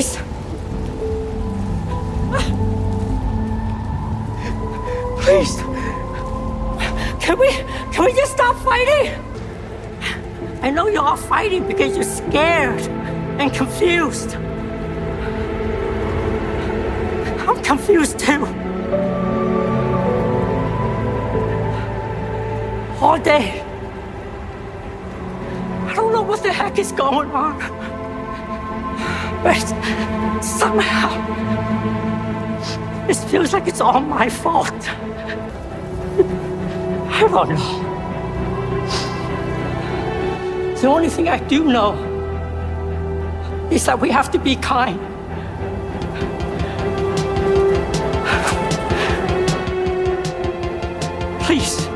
Please. Please. Can we can we just stop fighting? I know you're all fighting because you're scared and confused. I'm confused too. All day. I don't know what the heck is going on. But somehow, it feels like it's all my fault. I don't know. The only thing I do know is that we have to be kind. Please,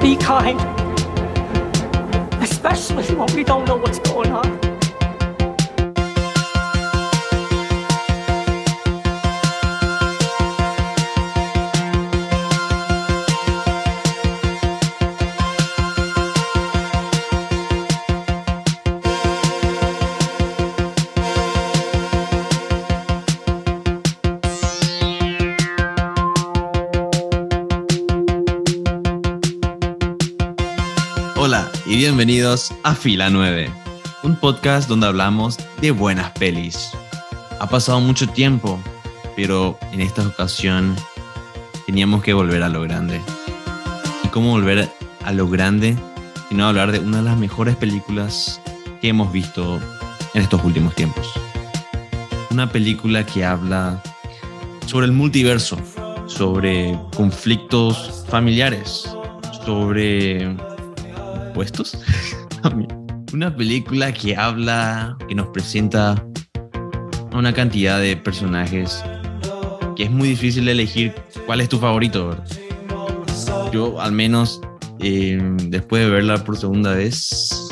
be kind. Especially when we don't know what's a Fila 9, un podcast donde hablamos de buenas pelis. Ha pasado mucho tiempo, pero en esta ocasión teníamos que volver a lo grande. ¿Y cómo volver a lo grande? Sino hablar de una de las mejores películas que hemos visto en estos últimos tiempos. Una película que habla sobre el multiverso, sobre conflictos familiares, sobre puestos. Una película que habla, que nos presenta a una cantidad de personajes que es muy difícil elegir cuál es tu favorito. Yo al menos eh, después de verla por segunda vez,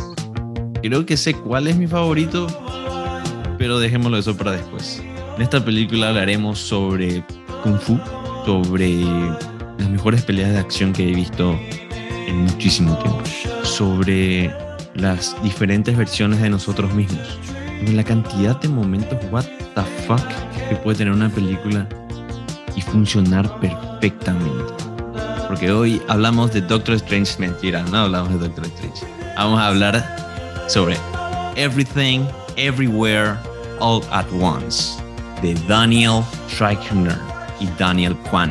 creo que sé cuál es mi favorito, pero dejémoslo eso para después. En esta película hablaremos sobre Kung Fu, sobre las mejores peleas de acción que he visto en muchísimo tiempo, sobre las diferentes versiones de nosotros mismos, la cantidad de momentos what the fuck que puede tener una película y funcionar perfectamente. Porque hoy hablamos de Doctor Strange, mentira, no hablamos de Doctor Strange. Vamos a hablar sobre Everything, Everywhere, All at Once de Daniel Schreiber y Daniel Kwan.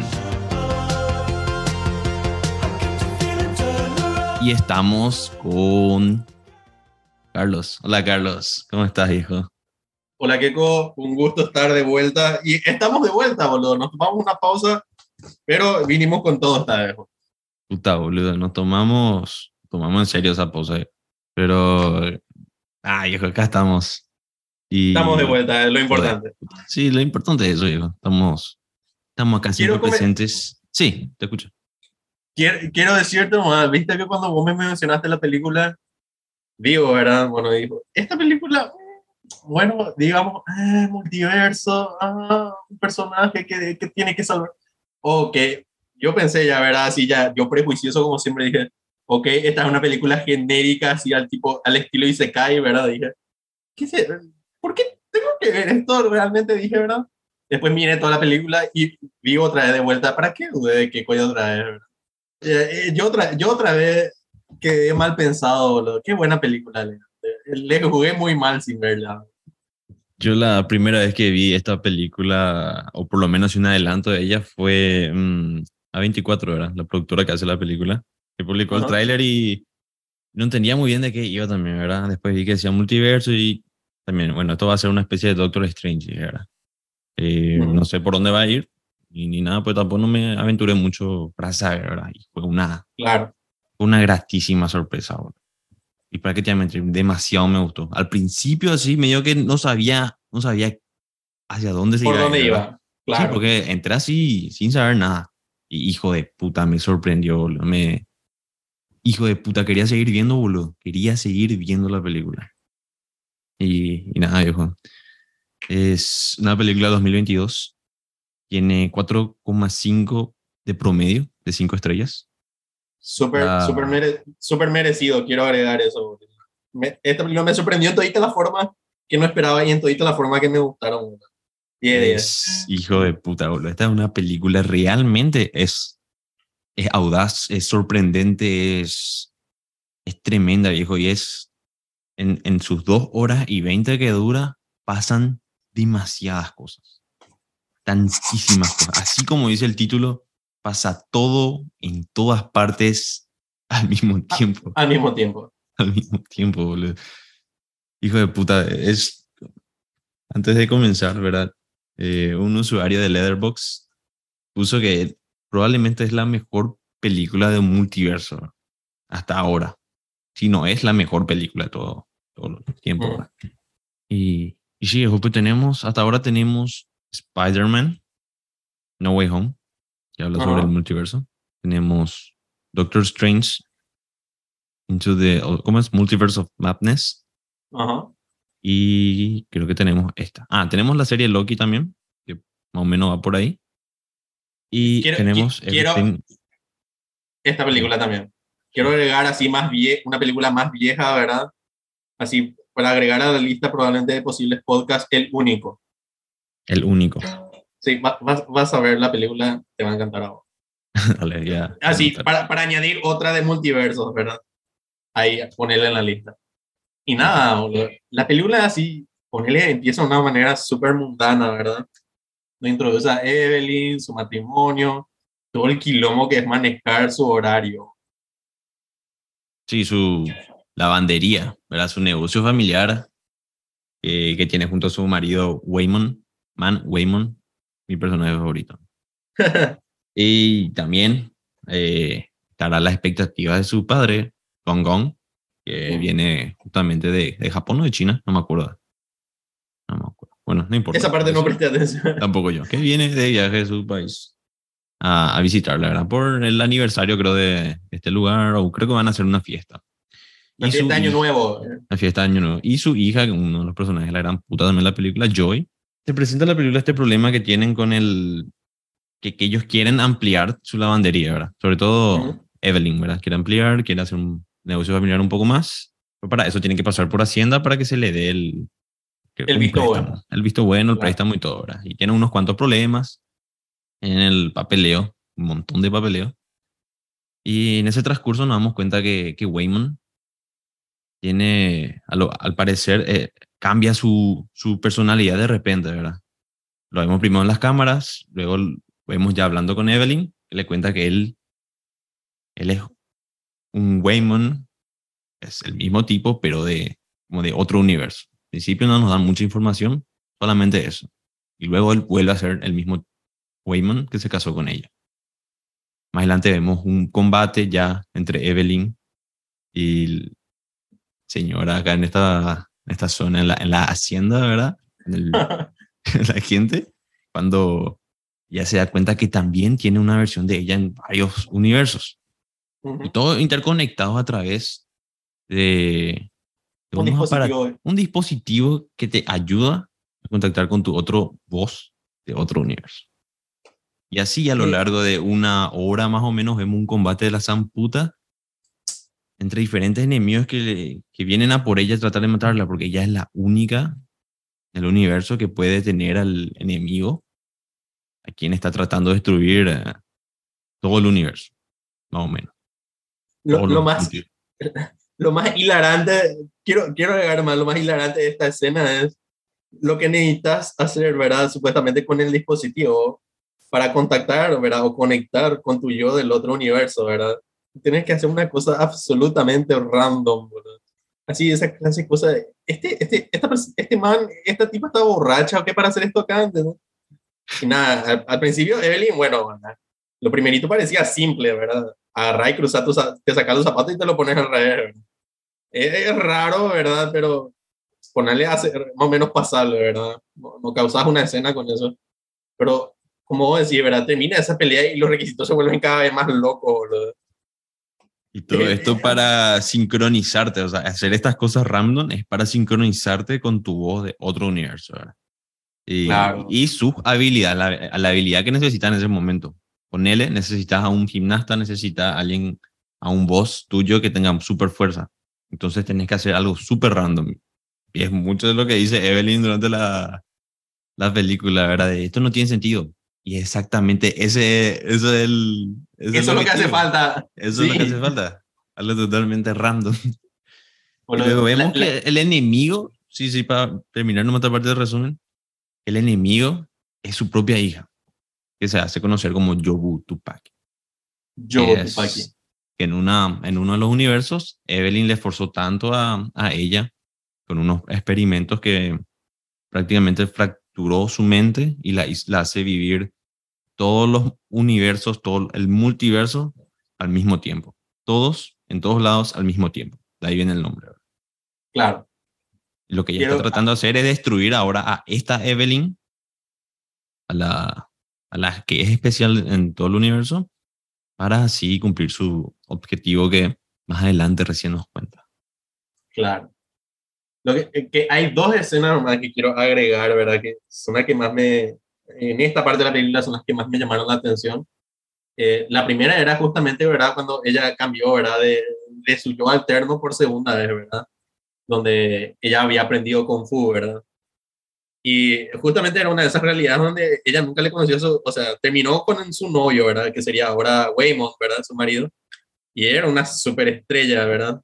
Y estamos con Carlos. Hola Carlos, ¿cómo estás, hijo? Hola Keiko, un gusto estar de vuelta. Y estamos de vuelta, boludo. Nos tomamos una pausa, pero vinimos con todo esta vez. Puta, boludo, nos tomamos, tomamos en serio esa pausa. Pero, ay, hijo, acá estamos. Y, Estamos de vuelta, es lo importante. Sí, lo importante es eso, hijo. Estamos, estamos acá siempre presentes. Sí, te escucho. Quiero, quiero decirte, viste que cuando vos me mencionaste la película, digo, ¿verdad? Bueno, digo, esta película, bueno, digamos, ah, multiverso, ah, un personaje que, que tiene que salvar. Ok, yo pensé ya, ¿verdad? Así ya, yo prejuicioso como siempre dije, ok, esta es una película genérica, así al tipo, al estilo Isekai, ¿verdad? Dije, ¿qué sé? ¿Por qué tengo que ver esto? Realmente dije, ¿verdad? Después miré toda la película y vi otra vez de vuelta, ¿para qué dudé de que coño otra vez? verdad? Eh, eh, yo, otra, yo otra vez quedé mal pensado, boludo. Qué buena película, le, le jugué muy mal sin verla. Yo la primera vez que vi esta película, o por lo menos un adelanto de ella, fue mm, A24, ¿verdad? La productora que hace la película, que publicó el tráiler y no entendía muy bien de qué iba también, ¿verdad? Después vi que decía multiverso y también, bueno, esto va a ser una especie de Doctor Strange, ¿verdad? Eh. No sé por dónde va a ir ni, ni nada, pues tampoco no me aventuré mucho para saber, ¿verdad? Y fue una, Claro. Una gratísima sorpresa, boludo. Y prácticamente demasiado me gustó. Al principio así, me dio que no sabía, no sabía hacia dónde se ¿Por iba. a dónde iba? Claro. Sí, porque entré así sin saber nada. Y hijo de puta, me sorprendió, boludo. Me... Hijo de puta, quería seguir viendo, boludo. Quería seguir viendo la película. Y, y nada, viejo. Es una película de 2022. Tiene 4,5 de promedio de 5 estrellas. Súper, Ah. súper mere- súper merecido, quiero agregar eso. Me- esta película me sorprendió en todas las formas que no esperaba y en toda la forma que me gustaron. 10 de 10. Es hijo de puta, boludo. Esta es una película realmente es, es audaz, es sorprendente, es, es tremenda, viejo. Y es en, en sus dos horas y veinte que dura, pasan demasiadas cosas. Tantísimas cosas. Así como dice el título, pasa todo en todas partes al mismo tiempo. Al mismo tiempo. Al mismo tiempo, boludo. Hijo de puta, es. Antes de comenzar, ¿verdad? Eh, un usuario de Letterboxd puso que probablemente es la mejor película de multiverso hasta ahora. Si no es la mejor película de todo, todo el tiempo. Mm. ¿verdad? Y, y sí, pues tenemos, hasta ahora tenemos Spider-Man, No Way Home, que habla sobre el multiverso. Tenemos Doctor Strange, Into the, ¿cómo es? Multiverse of Madness. Ajá. Y creo que tenemos esta. Ah, tenemos la serie Loki también, que más o menos va por ahí. Y Quiero- tenemos qui- quiero- Esta película también. Quiero agregar así más vie una película más vieja, ¿verdad? Así, para agregar a la lista probablemente de posibles podcasts, el único. el único. Sí, va- vas, vas a ver la película, te va a encantar a vos. Dale, ya. Así, para, para añadir otra de multiversos, ¿verdad? Ahí, ponerla en la lista. Y nada, boludo, la película así, ponerle, empieza de una manera súper mundana, ¿verdad? Nos introduce a Evelyn, su matrimonio, todo el quilombo que es manejar su horario. Sí, su lavandería, ¿verdad? Su negocio familiar eh, que tiene junto a su marido Waymon, Man Waymon, mi personaje favorito. Y también eh, estará la expectativa de su padre, Gong Gong, que viene justamente de, de Japón o de China, no me acuerdo. No me acuerdo. Bueno, no importa. Esa parte no presté atención. Tampoco yo, que viene de viaje de su país a, a visitar, la verdad, por el aniversario, creo, de este lugar, o creo que van a hacer una fiesta. Su fiesta de Año Nuevo. La fiesta de Año Nuevo. Y su hija, uno de los personajes de la gran puta también la película, Joy, se presenta en la película este problema que tienen con el. que, que ellos quieren ampliar su lavandería, ¿verdad? Sobre todo Ujú. Evelyn, ¿verdad? Quiere ampliar, quiere hacer un negocio familiar un poco más. Pero para eso tienen que pasar por Hacienda para que se le dé el. El visto préstamo. bueno. El visto bueno, el Claro. préstamo y todo, ¿verdad? Y tiene unos cuantos problemas en el papeleo, un montón de papeleo. Y en ese transcurso nos damos cuenta que, que Waymon tiene, al parecer, eh, cambia su, su personalidad de repente, ¿verdad? Lo vemos primero en las cámaras, luego vemos ya hablando con Evelyn, le cuenta que él, él es un Waymon, es el mismo tipo, pero de, como de otro universo. Al principio no nos dan mucha información, solamente eso. Y luego él vuelve a ser el mismo Waymon que se casó con ella. Más adelante vemos un combate ya entre Evelyn y señora acá en esta, en esta zona, en la, en la hacienda, ¿verdad? En el- la gente, cuando ya se da cuenta que también tiene una versión de ella en varios universos. Y todo interconectado a través de, de Un dispositivo. un dispositivo que te ayuda a contactar con tu otro voz de otro universo. Y así a lo Sí. largo de una hora más o menos vemos un combate de la zamputa entre diferentes enemigos que, le- que vienen a por ella a tratar de matarla, porque ella es la única del universo que puede tener al enemigo a quien está tratando de destruir eh, todo el universo, más o menos. Lo, lo más, lo más hilarante, quiero, quiero agregar más, lo más hilarante de esta escena es lo que necesitas hacer, ¿verdad? Supuestamente con el dispositivo para contactar, ¿verdad? O conectar con tu yo del otro universo, ¿verdad? Tienes que hacer una cosa absolutamente random, ¿verdad? Así, esa clase de cosa. de, Este, este, esta, este man, esta tipa está borracha o qué para hacer esto acá antes, ¿no? Y nada, al, al principio, Evelyn, bueno, ¿verdad? lo primerito parecía simple, ¿verdad? Agarrar y cruzar, tus, te sacas los zapatos y te lo pones al revés. Es, es raro, ¿verdad? Pero ponerle a hacer más o menos pasable, ¿verdad? No, no causas una escena con eso. Pero, como vos decís, ¿verdad? Termina esa pelea y los requisitos se vuelven cada vez más locos, ¿verdad? Y todo Eh, esto para sincronizarte, o sea, hacer estas cosas random es para sincronizarte con tu voz de otro universo, ¿verdad? Y, Claro. y sus habilidades, la, la habilidad que necesitas en ese momento. Con él necesitas a un gimnasta, necesitas a alguien, a un boss tuyo que tenga super fuerza. Entonces tenés que hacer algo súper random. Y es mucho de lo que dice Evelyn durante la, la película, ¿verdad? De esto no tiene sentido. Y exactamente ese, eso es el... ese Eso es lo que hace falta. Eso es lo Sí. que hace falta. Algo totalmente random. Bueno, luego vemos la- la- que el enemigo, sí, sí, para terminar nuestra parte del resumen, el enemigo es su propia hija, que se hace conocer como Yobu Tupac. Yo, que es- Tupaki. que en, una, en uno de los universos, Evelyn le forzó tanto a, a ella con unos experimentos que prácticamente fracturó su mente y la, la hace vivir todos los universos, todo el multiverso al mismo tiempo. Todos, en todos lados, al mismo tiempo. De ahí viene el nombre. Claro. Lo que ella Quiero- está tratando de hacer es destruir ahora a esta Evelyn, a la, a la que es especial en todo el universo, para así cumplir su objetivo que más adelante recién nos cuenta. Claro. Lo que, que hay dos escenas más que quiero agregar, ¿verdad? Que son las que más me, en esta parte de la película son las que más me llamaron la atención. Eh, la primera era justamente, ¿verdad? Cuando ella cambió, ¿verdad? De, de su yo alterno por segunda vez, ¿verdad? Donde ella había aprendido Kung Fu, ¿verdad? Y justamente era una de esas realidades donde ella nunca le conoció, su, o sea, terminó con su novio, ¿verdad? Que sería ahora Waymond, ¿verdad? Su marido. Y era una superestrella, ¿verdad?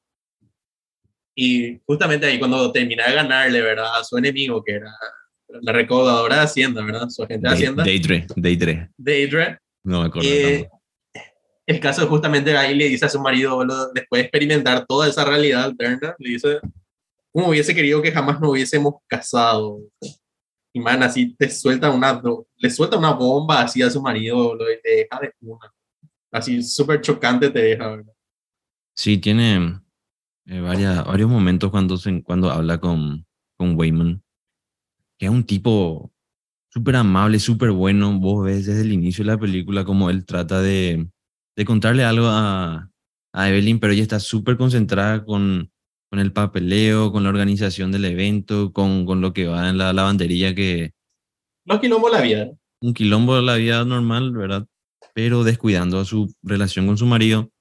Y justamente ahí cuando termina de ganarle, ¿verdad? A su enemigo, que era la recaudadora de Hacienda, ¿verdad? Su agente de Day- Hacienda, Daydre, Daydre. Deidre. No me acuerdo. Eh, el caso es justamente ahí le dice a su marido, boludo, después de experimentar toda esa realidad alterna, le dice, como hubiese querido que jamás nos hubiésemos casado. Y man, así te suelta una, le suelta una bomba así a su marido, y te deja de una. Así súper chocante te deja, ¿verdad? Sí, tiene eh, varias, varios momentos cuando, se, cuando habla con, con Wayman, que es un tipo súper amable, súper bueno. Vos ves desde el inicio de la película como él trata de, de contarle algo a, a Evelyn, pero ella está súper concentrada con, con el papeleo, con la organización del evento, con, con lo que va en la lavandería, que Los quilombos de la vida. un quilombo de la vida normal, ¿verdad? Pero descuidando a su relación con su marido,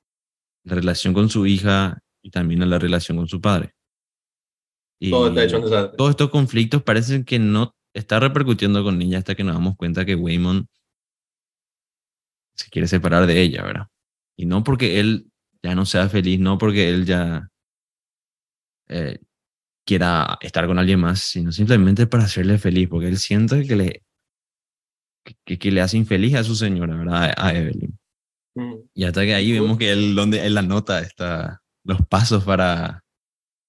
la relación con su hija y también a la relación con su padre. Y Todo está hecho desastre. todos estos conflictos parecen que no está repercutiendo con ella hasta que nos damos cuenta que Waymon se quiere separar de ella, ¿verdad? Y no porque él ya no sea feliz, no porque él ya eh, quiera estar con alguien más, sino simplemente para hacerle feliz, porque él siente que le, que, que le hace infeliz a su señora, ¿verdad? A, a Evelyn. Mm. Y hasta que ahí vemos que él, donde él anota está los pasos para,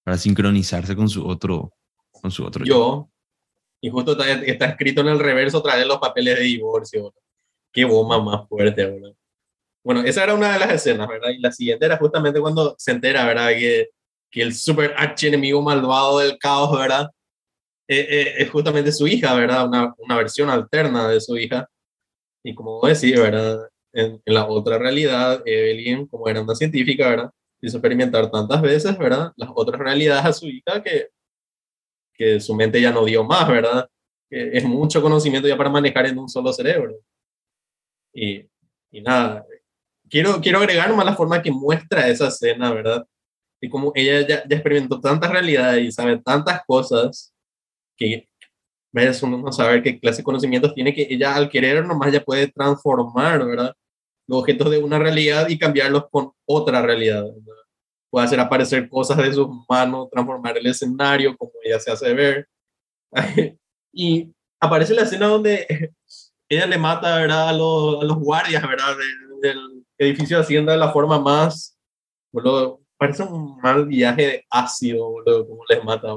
para sincronizarse con su otro, con su otro yo. Y justo está, está escrito en el reverso otra vez los papeles de divorcio. boludo. Qué bomba más fuerte, boludo. Bueno, esa era una de las escenas, ¿verdad? Y la siguiente era justamente cuando se entera, ¿verdad? Que, que el super archienemigo malvado del caos, ¿verdad? Eh, eh, es justamente su hija, ¿verdad? Una, una versión alterna de su hija. Y como vos decís, ¿verdad? En, en la otra realidad, Evelyn, como era una científica, ¿verdad? Hizo experimentar tantas veces, ¿verdad? Las otras realidades a su hija que, que su mente ya no dio más, ¿verdad? Que es mucho conocimiento ya para manejar en un solo cerebro. Y, y nada, quiero, quiero agregar más la forma que muestra esa escena, ¿verdad? Y como ella ya, ya experimentó tantas realidades y sabe tantas cosas que ves uno no saber qué clase de conocimientos tiene que ella al querer nomás ya puede transformar, ¿verdad? Los objetos de una realidad y cambiarlos con otra realidad. Puede hacer aparecer cosas de sus manos, transformar el escenario como ella se hace ver. y aparece la escena donde ella le mata, ¿verdad? A los, a los guardias, ¿verdad? De- del edificio de Hacienda de la forma más, boludo, parece un mal viaje de ácido, boludo, como les mata.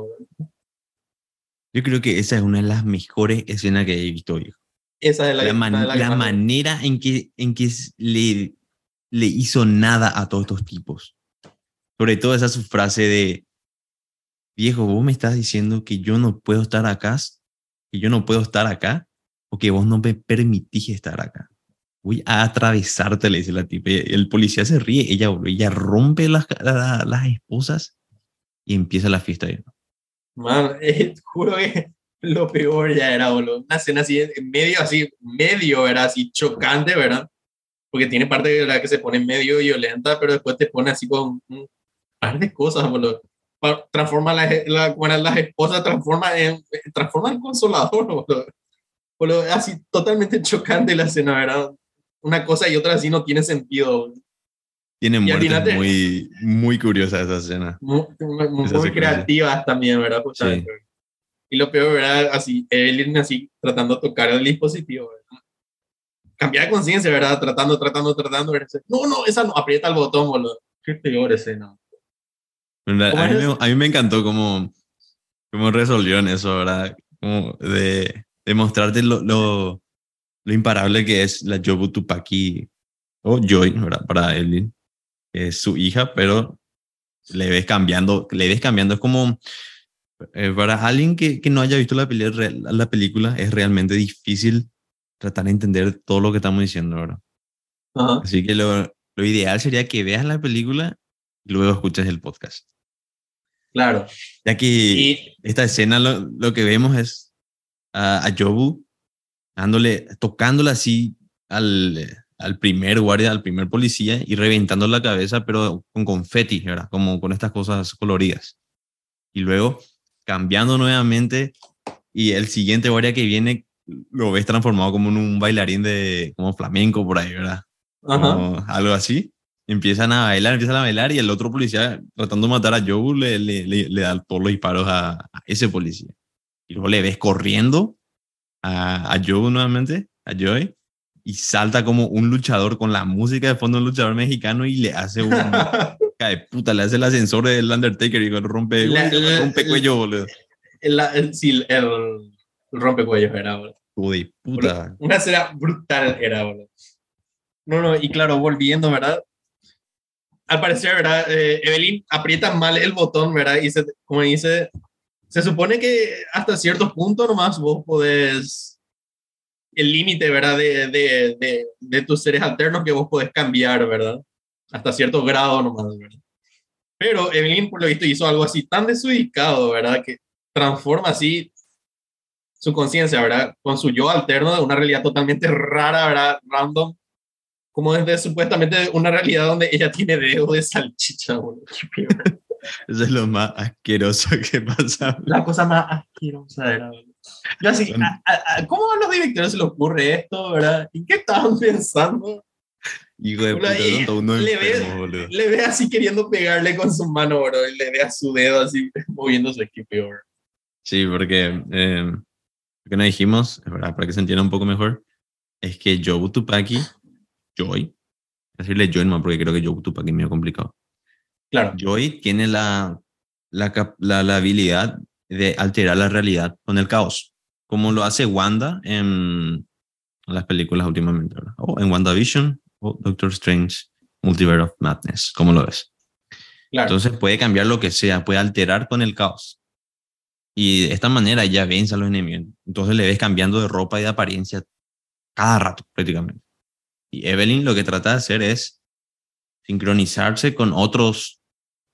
Yo creo que esa es una de las mejores escenas que he visto, viejo. Esa es la, man- que manera en que, en que le, le hizo nada a todos estos tipos. Sobre todo esa su frase de, viejo, vos me estás diciendo que yo no puedo estar acá, que yo no puedo estar acá, o que vos no me permitís estar acá. Voy a atravesarte, le dice la tipa. El policía se ríe, ella, ella rompe las, la- las esposas y empieza la fiesta. Man, eh, juro que lo peor ya era, boludo. Una escena así, medio así, medio era así chocante, ¿verdad? Porque tiene parte de la que se pone medio violenta, pero después te pone así con un par de cosas, boludo. transforma la, la, bueno, las esposas, transforma en, transforma en consolador, boludo. Boludo, así totalmente chocante la escena, ¿verdad? Una cosa y otra así no tiene sentido. boludo. Tiene muertes muy, muy curiosas esa escena. Muy, muy- muy creativas también, ¿verdad? Justamente. Y lo peor, ¿verdad? Así, Evelyn así tratando de tocar el dispositivo, ¿verdad? Cambiar de conciencia, ¿verdad? Tratando, tratando, tratando. ¿verdad? No, no, esa no, aprieta el botón, boludo. Qué peor escena. ¿Verdad? ¿Cómo A mí, me, a mí me encantó cómo, cómo resolvieron eso, ¿verdad? Como de, de mostrarte lo, lo, lo imparable que es la Jobu Tupaki, o Joy, ¿verdad? Para Evelyn. Es su hija, pero le ves cambiando, le ves cambiando. Es como, eh, para alguien que, que no haya visto la, la película, es realmente difícil tratar de entender todo lo que estamos diciendo, ¿verdad? Ajá. Así que lo, lo ideal sería que veas la película y luego escuches el podcast. Claro. Ya que Y esta escena lo, lo que vemos es a, a Jobu dándole, tocándole así al, al primer guardia, al primer policía y reventando la cabeza, pero con confeti, ¿verdad? Como con estas cosas coloridas. Y luego cambiando nuevamente y el siguiente guardia que viene lo ves transformado como en un bailarín de como flamenco por ahí, ¿verdad? ajá. algo así. Empiezan a bailar, empiezan a bailar y el otro policía tratando de matar a Joe le, le, le, le da todos los disparos a, a ese policía. Y luego le ves corriendo a, a Joe nuevamente, a Joey, y salta como un luchador con la música de fondo, un luchador mexicano, y le hace un... cae puta, le hace el ascensor del Undertaker y rompe, La- la- rompe cuello, boludo. el, sí, el, el rompecuellos era, boludo. Hijo de puta. Una escena brutal era, boludo. No, no, y claro, volviendo, ¿verdad? Al parecer, ¿verdad? Eh, Evelyn aprieta mal el botón, ¿verdad? Y se, como dice, se supone que hasta cierto punto nomás vos podés, el límite, ¿verdad? De, de, de, de tus seres alternos que vos podés cambiar, ¿verdad? Hasta cierto grado nomás, ¿verdad? Pero Evelyn, por lo visto, hizo algo así tan desubicado, ¿verdad? Que transforma así su conciencia, ¿verdad? Con su yo alterno de una realidad totalmente rara, ¿verdad? Random. Como desde supuestamente una realidad donde ella tiene dedo de salchicha, boludo. Eso es lo más asqueroso que pasa. La cosa más asquerosa era, boludo. Yo así, a- a- ¿cómo a los directores se les ocurre esto, verdad? ¿Y qué estaban pensando? Hijo de puta, unos le ve- enfermos, boludo. Le ve así queriendo pegarle con su mano, bro, y le ve a su dedo así moviéndose, qué peor. Sí, porque eh, lo que nos dijimos, es verdad, para que se entienda un poco mejor, es que Joe Tupaki, Joy, decirle Joy no, porque creo que Joe Tupaki es medio complicado. Claro, Joy tiene la, la, la, la habilidad de alterar la realidad con el caos, como lo hace Wanda en las películas últimamente, ¿verdad? O en WandaVision o Doctor Strange Multiverse of Madness, como lo ves. claro. Entonces puede cambiar lo que sea, puede alterar con el caos. Y de esta manera ya vence a los enemigos. Entonces le ves cambiando de ropa y de apariencia cada rato prácticamente. Y Evelyn lo que trata de hacer es sincronizarse con otros,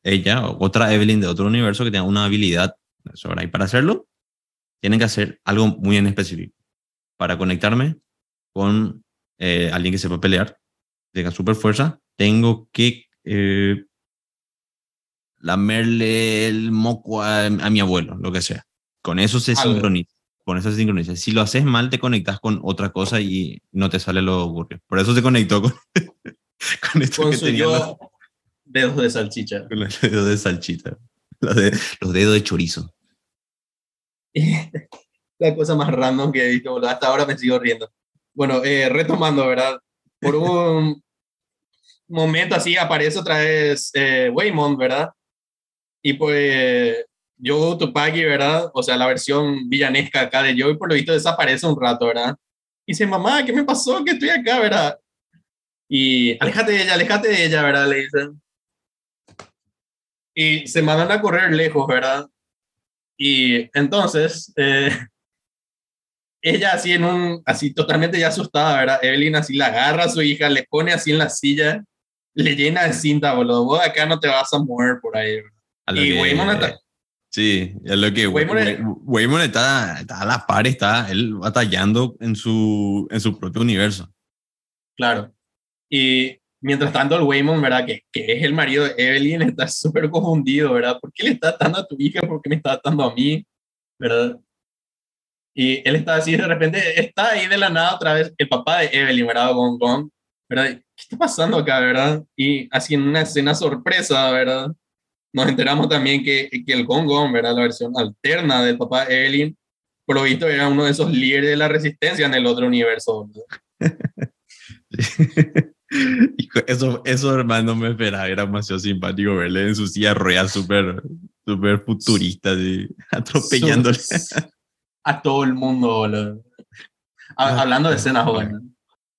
ella o otra Evelyn de otro universo que tenga una habilidad sobre ahí. Para hacerlo, tienen que hacer algo muy en específico. Para conectarme con eh, alguien que sepa pelear, tenga super fuerza, tengo que eh, lamerle el moco a, a mi abuelo, lo que sea. Con eso se Algo. sincroniza. Con eso se sincroniza. Si lo haces mal, te conectas con otra cosa y no te sale lo ocurrido. Por eso se conectó con, con esto Con que tenía los, dedos de salchicha. con los dedos de salchita. Los, de- los dedos de chorizo. la cosa más random que he visto, boludo. Hasta ahora me sigo riendo. Bueno, eh, retomando, ¿verdad? Por un momento así aparece otra vez eh, Waymond, ¿verdad? Y pues Joe Tupaki, ¿verdad? O sea, la versión villanesca acá de Joe, por lo visto desaparece un rato, ¿verdad? Y dice, mamá, ¿qué me pasó? Que estoy acá, ¿verdad? Y aléjate de ella, aléjate de ella, ¿verdad? Le dicen. Y se mandan a correr lejos, ¿verdad? Y entonces, eh, ella así en un, así totalmente ya asustada, ¿verdad? Evelyn así la agarra a su hija, le pone así en la silla, le llena de cinta, boludo. Vos acá no te vas a mover por ahí, ¿verdad? Y que- está- Sí, es lo que Waymond es- Waymond, Waymond está, está a la par, está él batallando en su, en su propio universo. Claro. Y mientras tanto el Waymon, ¿verdad? Que, que es el marido de Evelyn, está súper confundido, ¿verdad? ¿Por qué le está dando a tu hija? ¿Por qué me está dando a mí? ¿Verdad? Y él está así, de repente está ahí de la nada otra vez el papá de Evelyn, ¿verdad? Gong Gong, ¿verdad? ¿Qué está pasando acá, verdad? Y así en una escena sorpresa, ¿verdad? Nos enteramos también que, que el Gong Gong, ¿verdad? La versión alterna del papá de Evelyn, por lo visto era uno de esos líderes de la resistencia en el otro universo. eso, eso, hermano, me esperaba. Era demasiado simpático verle en su silla rueda súper super futurista, así, atropellándole a todo el mundo, boludo. Ah, hablando de escenas buenas.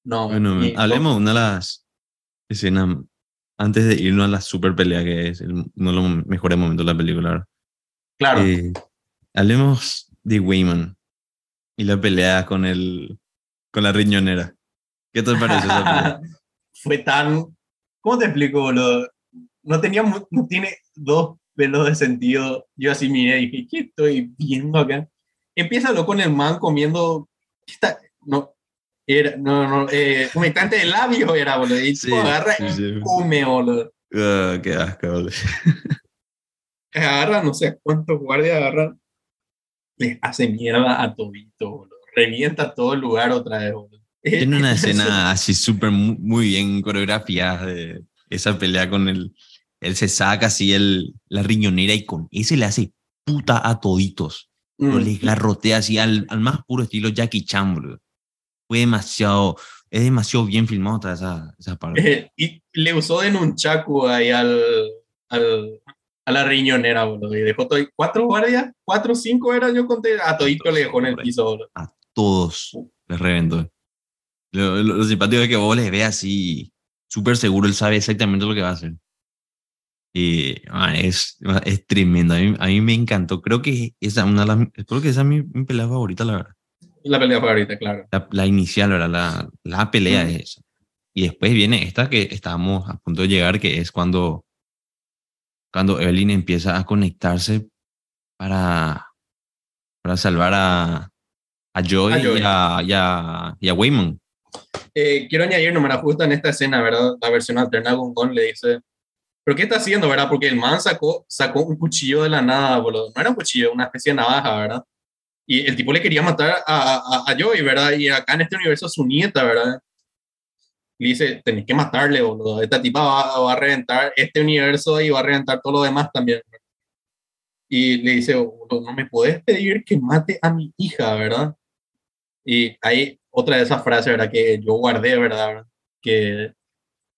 No, bueno, hablemos de una de las escenas antes de irnos a la super pelea que es uno de los mejores momentos de la película. Claro. Eh, hablemos de Wayman y la pelea con el con la riñonera. ¿Qué te parece esa pelea? Fue tan ¿Cómo te explico, boludo? No tenía no tiene dos pelos de sentido. Yo así miré y dije, ¿qué estoy viendo acá? empieza con el man comiendo, está, no, era, no, no, eh, humectante de labio era, boludo, y sí, agarra sí, y come, boludo. Uh, qué asco, boludo. agarra, no sé cuántos guardias agarran, le hace mierda a Tobito, boludo. Revienta todo el lugar otra vez, boludo. Tiene una escena así súper muy bien coreografiada de esa pelea con el, él se saca así el, la riñonera y con ese le hace puta a toditos. Mm. le garrotea así al, al, más puro estilo Jackie Chan, boludo. Fue demasiado, es demasiado bien filmado toda esa, esa parte. y le usó de nunchaku ahí al, al, a la riñonera, boludo. Y dejó todo, cuatro guardias, cuatro, cinco era, yo conté, a todito le dejó en el piso, boludo. A todos les reventó. Lo, lo, lo simpático es que vos le veas así súper seguro, él sabe exactamente lo que va a hacer. Y ah, es, es tremendo. A mí, a mí, me encantó. Creo que esa, una creo que esa es mi, mi, pelea favorita, la verdad. La pelea favorita, claro. La, la inicial, ¿verdad? La, la pelea mm. es esa. Y después viene esta que estábamos a punto de llegar, que es cuando, cuando Evelyn empieza a conectarse para, para salvar a, a Joy, a Joy. Y, a, y, a, y a Wayman. Eh, quiero añadir, no me la justo en esta escena, ¿verdad? La versión alterna, Gon le dice ¿Pero qué está haciendo, verdad? Porque el man sacó, sacó un cuchillo de la nada, boludo. No era un cuchillo, una especie de navaja, ¿verdad? Y el tipo le quería matar a, a, a Joey, ¿verdad? Y acá en este universo su nieta, ¿verdad? Le dice, tenés que matarle, boludo. Esta tipa va, va, a reventar este universo y va a reventar todo lo demás también. Y le dice, boludo, no me puedes pedir que mate a mi hija, ¿verdad? Y hay otra de esas frases, ¿verdad? Que yo guardé, ¿verdad? Que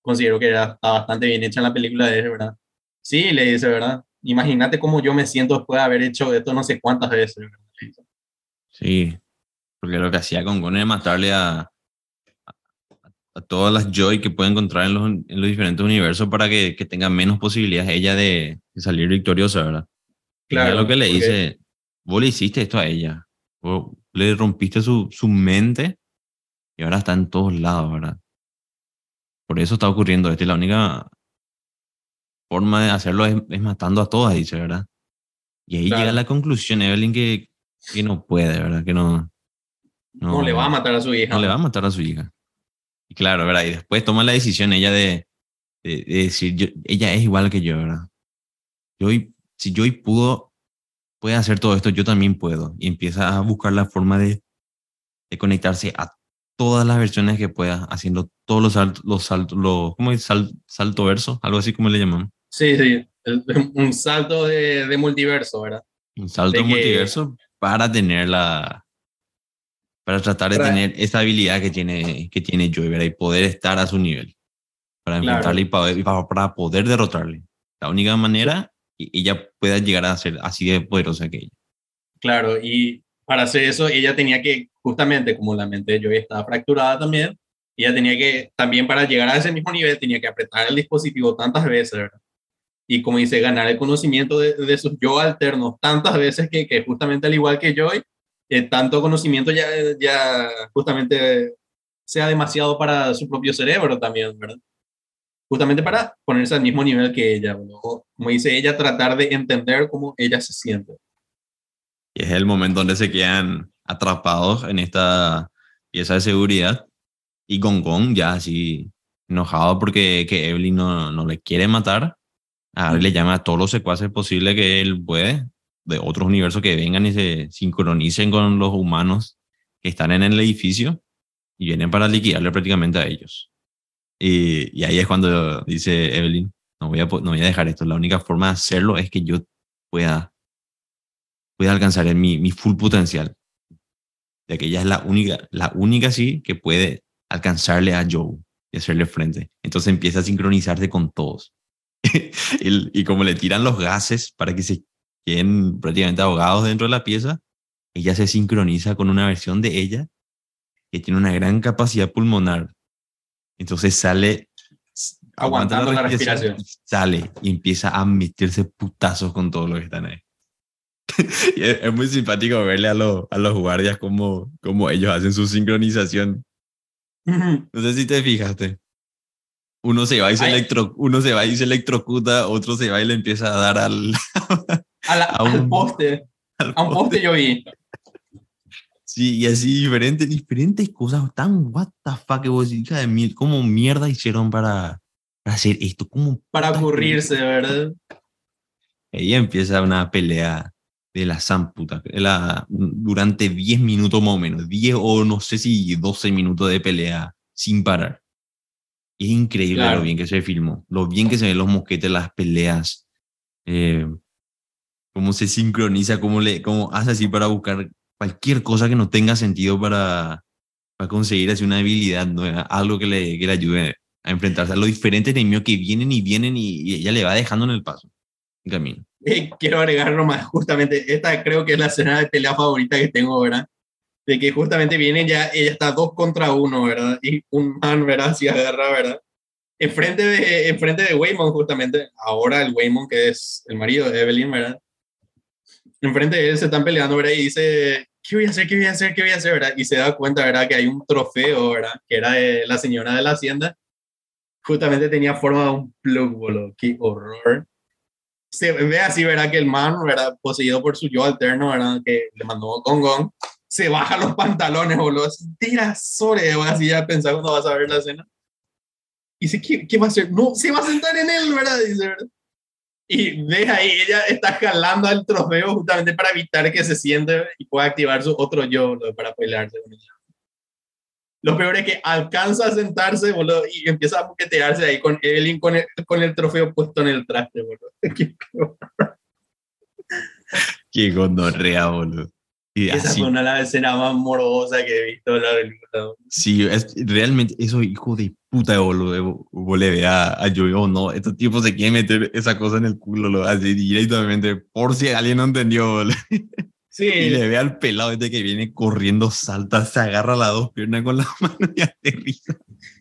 considero que era, está bastante bien hecha en la película de él, ¿verdad? Sí, le dice, ¿verdad? Imagínate cómo yo me siento después de haber hecho esto no sé cuántas veces. ¿verdad? Sí, porque lo que hacía con Gon era matarle a, a, todas las Joy que puede encontrar en los, en los diferentes universos para que, que tenga menos posibilidades ella de, de, salir victoriosa, ¿verdad? Claro. Y lo que le dice, vos le hiciste esto a ella, vos le rompiste su, su mente y ahora está en todos lados, ¿verdad? Por eso está ocurriendo esto. Y la única forma de hacerlo es, es matando a todas, dice, ¿verdad? Y ahí claro. llega la conclusión, Evelyn, que, que no puede, ¿verdad? Que no, no, no. le va a matar a su hija. No le va a matar a su hija. Y claro, ¿verdad? Y después toma la decisión ella de, de, de decir, yo, ella es igual que yo, ¿verdad? Yo, si yo pudo, puede hacer todo esto, yo también puedo. Y empieza a buscar la forma de, de conectarse a todas las versiones que pueda, haciendo todos los saltos, los saltos, los, ¿cómo es? Sal, salto verso, algo así como le llaman. Sí, sí, un salto de, de multiverso, ¿verdad? Un salto de multiverso que... para tener la, para tratar de para... tener esa habilidad que tiene, que tiene Joy, ¿verdad? Y poder estar a su nivel, para enfrentarle claro. y, para, para, poder derrotarle. La única manera, ella pueda llegar a ser así de poderosa que ella. Claro, y para hacer eso ella tenía que justamente como la mente de Joy estaba fracturada también, ella tenía que, también para llegar a ese mismo nivel, tenía que apretar el dispositivo tantas veces, ¿verdad? Y como dice, ganar el conocimiento de, de sus yo alternos tantas veces que, que justamente al igual que Joy, eh, tanto conocimiento ya, ya justamente sea demasiado para su propio cerebro también, ¿verdad? Justamente para ponerse al mismo nivel que ella, ¿verdad? como dice ella, tratar de entender cómo ella se siente. Y es el momento donde se quedan atrapados en esta pieza de seguridad y Gong Gong ya así enojado porque que Evelyn no, no le quiere matar. Le llama a todos los secuaces posibles que él puede, de otros universos que vengan y se sincronicen con los humanos que están en el edificio y vienen para liquidarle prácticamente a ellos. Y, y ahí es cuando dice Evelyn, no voy, a, no voy a dejar esto, la única forma de hacerlo es que yo pueda, pueda alcanzar mi, mi full potencial. Ya que ella es la única, la única sí que puede alcanzarle a Joe y hacerle frente. Entonces empieza a sincronizarse con todos. y, y como le tiran los gases para que se queden prácticamente ahogados dentro de la pieza, ella se sincroniza con una versión de ella que tiene una gran capacidad pulmonar. Entonces sale aguantando la respiración. Sale y empieza a meterse putazos con todos los que están ahí. y es, es, muy simpático verle a, los a los guardias cómo, cómo ellos hacen su sincronización. No sé si te fijaste. Uno se va y se, electro, uno se va y se electrocuta, otro se va y le empieza a dar al, a, la, a un, al poste. Al a un poste yo vi. Sí, y así diferentes, diferentes cosas tan what the fuck que vos hija de mil, cómo mierda hicieron para, para hacer esto, como para ocurrirse, ¿verdad? Ella empieza una pelea de la zamputa, la, durante 10 minutos más o menos, 10 o no sé si 12 minutos de pelea sin parar. Es increíble claro. lo bien que se filmó, lo bien que se ven los mosquetes, las peleas, eh, cómo se sincroniza, cómo, le, cómo hace así para buscar cualquier cosa que no tenga sentido para, para conseguir así una habilidad nueva, algo que le, que le ayude a enfrentarse a los diferentes enemigos que vienen y vienen y, y ella le va dejando en el paso, en camino. Eh, quiero agregar nomás, justamente, esta creo que es la escena de pelea favorita que tengo, ¿verdad? De que justamente viene ya, ella está dos contra uno, ¿verdad? Y un man, ¿verdad? Si agarra, ¿verdad? Enfrente de, enfrente de Waymon, justamente, ahora el Waymon, que es el marido de Evelyn, ¿verdad? Enfrente de él se están peleando, ¿verdad? Y dice, ¿qué voy a hacer? ¿Qué voy a hacer? ¿Qué voy a hacer? ¿verdad? Y se da cuenta, ¿verdad? Que hay un trofeo, ¿verdad? Que era de la señora de la hacienda. Justamente tenía forma de un plug, boludo. ¡Qué horror! se ve así, ¿verdad? Que el man, ¿verdad? Poseído por su yo alterno, ¿verdad? Que le mandó Gong Gong, se baja los pantalones, boludo. Tira sobre, así ya pensaba cuando vas a ver la escena. Y dice, ¿qué, ¿qué va a hacer? No, se va a sentar en él, ¿verdad? Dice, ¿verdad? Y ve ahí, ella está jalando al trofeo justamente para evitar que se siente y pueda activar su otro yo para pelearse con ella. Lo peor es que alcanza a sentarse, boludo, y empieza a buquetearse ahí con Evelyn con el, con el trofeo puesto en el traste, boludo. Qué, Qué gonorrea, boludo. Y Esa así, fue una de las escenas más morbosas que he visto en la película. Sí, es, realmente, eso hijo de puta, boludo, ve a, a Yo-Yo, no, estos tipos se quieren meter esa cosa en el culo, lo así directamente, por si alguien no entendió, boludo. Sí. Y le ve al pelado este que viene corriendo, salta, se agarra las dos piernas con la mano y aterriza.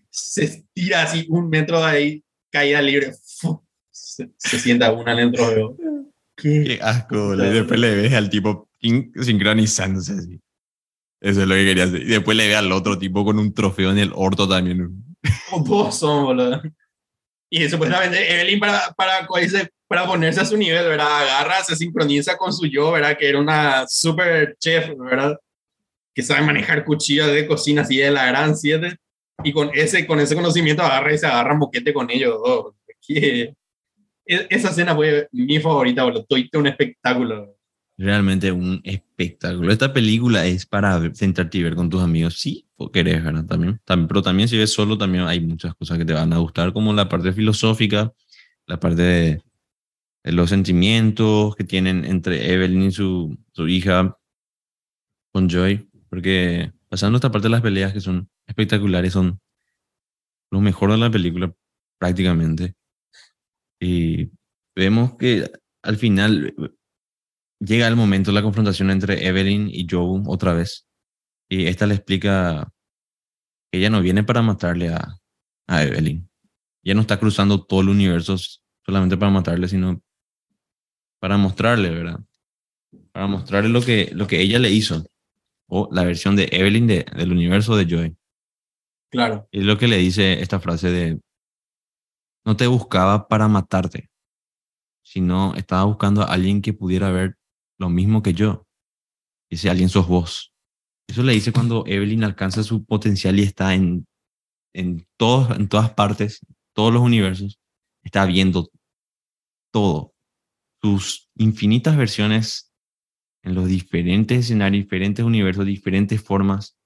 Se estira así un metro de ahí, caída libre. Se, se sienta una dentro de ¿Qué? Qué asco, y después le ves al tipo sincronizándose así. Eso es lo que quería hacer. Y después le ve al otro tipo con un trofeo en el orto también. Todos son, boludo. Y supuestamente Evelyn para, para, para ponerse a su nivel, ¿verdad? Agarra, se sincroniza con su yo, ¿verdad? Que era una super chef, ¿verdad? Que sabe manejar cuchillas de cocina así de la gran siete. Y con ese, con ese conocimiento agarra y se agarra un boquete con ellos dos. Que, esa escena fue mi favorita, boludo. Toite un espectáculo. Realmente un espectáculo. Esta película es para sentarte y ver con tus amigos, sí, o querés, ¿verdad? También, también, pero también si ves solo, también hay muchas cosas que te van a gustar, como la parte filosófica, la parte de, los sentimientos que tienen entre Evelyn y su, su hija con Joy, porque pasando esta parte de las peleas que son espectaculares, son lo mejor de la película prácticamente. Y vemos que al final llega el momento de la confrontación entre Evelyn y Joe otra vez. Y esta le explica que ella no viene para matarle a, a Evelyn. Ella no está cruzando todo el universo solamente para matarle, sino para mostrarle, ¿verdad? Para mostrarle lo que, lo que ella le hizo. O la versión de Evelyn de, del universo de Joy. Claro. Y es lo que le dice esta frase de, no te buscaba para matarte, sino estaba buscando a alguien que pudiera ver lo mismo que yo. Ese alguien sos vos. Eso le dice cuando Evelyn alcanza su potencial y está en en, todos, en todas partes, todos los universos, está viendo todo, sus infinitas versiones en los diferentes escenarios, diferentes universos, diferentes formas,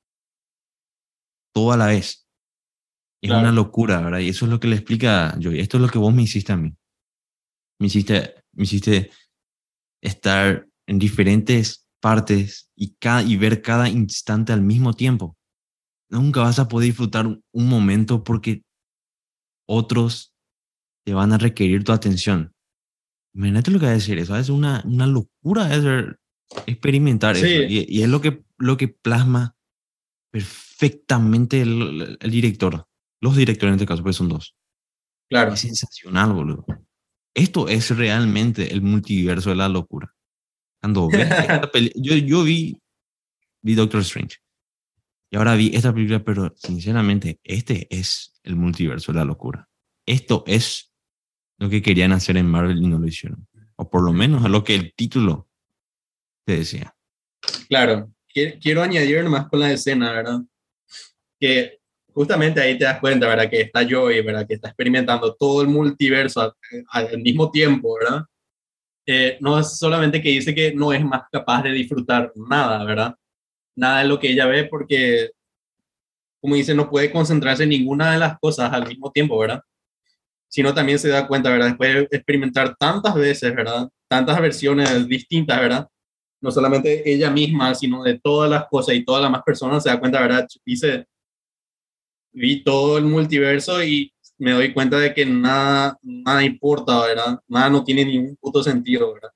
todo a la vez. Es Claro. una locura, ¿verdad? Y eso es lo que le explica Joy. Esto es lo que vos me hiciste a mí. Me hiciste, me hiciste estar en diferentes partes y, cada, y ver cada instante al mismo tiempo. Nunca vas a poder disfrutar un, momento porque otros te van a requerir tu atención. Imagínate lo que va a decir eso. Es una, una locura experimentar Sí. eso. Y, y es lo que, lo que plasma perfectamente el, el director. Los directores en este caso, pues son dos. Claro. Es sensacional, boludo. Esto es realmente el multiverso de la locura. Yo, vi, vi Doctor Strange. Y ahora vi esta película, pero sinceramente, este es el multiverso de la locura. Esto es lo que querían hacer en Marvel y no lo hicieron. O por lo menos a lo que el título te decía. Claro, Qui- quiero añadir más con la escena, ¿verdad? Que justamente ahí te das cuenta, ¿verdad? Que está Joey, ¿verdad? Que está experimentando todo el multiverso a- al mismo tiempo, ¿verdad? Eh, no es solamente que dice que no es más capaz de disfrutar nada, ¿verdad? Nada de lo que ella ve porque, como dice, no puede concentrarse en ninguna de las cosas al mismo tiempo, ¿verdad? Sino también se da cuenta, ¿verdad? Después de experimentar tantas veces, ¿verdad? Tantas versiones distintas, ¿verdad? no solamente ella misma, sino de todas las cosas y todas las más personas, se da cuenta, ¿verdad? Dice, vi todo el multiverso y me doy cuenta de que nada, nada importa, ¿verdad? Nada no tiene ningún puto sentido, ¿verdad?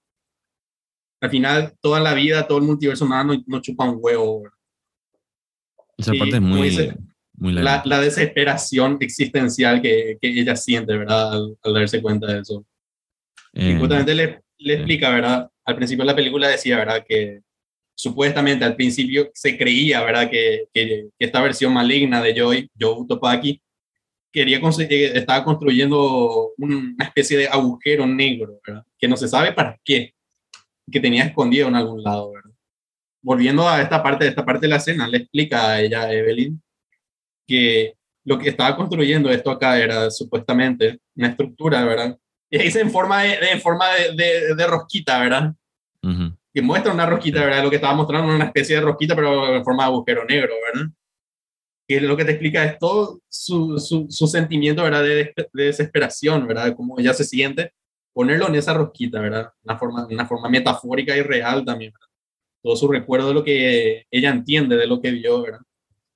Al final, toda la vida, todo el multiverso, nada no, no chupa un huevo, ¿verdad? Esa Y parte es muy, dice, muy La, la desesperación existencial que, que ella siente, ¿verdad? Al, al darse cuenta de eso. Y Eh, justamente le, le sí. explica, ¿verdad? Al principio de la película decía, ¿verdad? Que supuestamente al principio se creía, ¿verdad? Que, que, que esta versión maligna de Joy, Joe Topaki, quería conseguir, estaba construyendo una especie de agujero negro, ¿verdad? Que no se sabe para qué, que tenía escondido en algún lado, ¿verdad? Volviendo a esta parte, esta parte de la escena, le explica a ella, Evelyn, que lo que estaba construyendo esto acá era supuestamente una estructura, ¿verdad? Y ahí se en forma de, de- forma de, de- de rosquita, ¿verdad? ujú. Que muestra una rosquita, ¿verdad? Lo que estaba mostrando una especie de rosquita, pero en forma de agujero negro, ¿verdad? Que lo que te explica es todo su, su, su sentimiento, ¿verdad? De, de desesperación, ¿verdad? Cómo ella se siente, ponerlo en esa rosquita, ¿verdad? Una forma, una forma metafórica y real también, ¿verdad? Todo su recuerdo de lo que ella entiende de lo que vio, ¿verdad?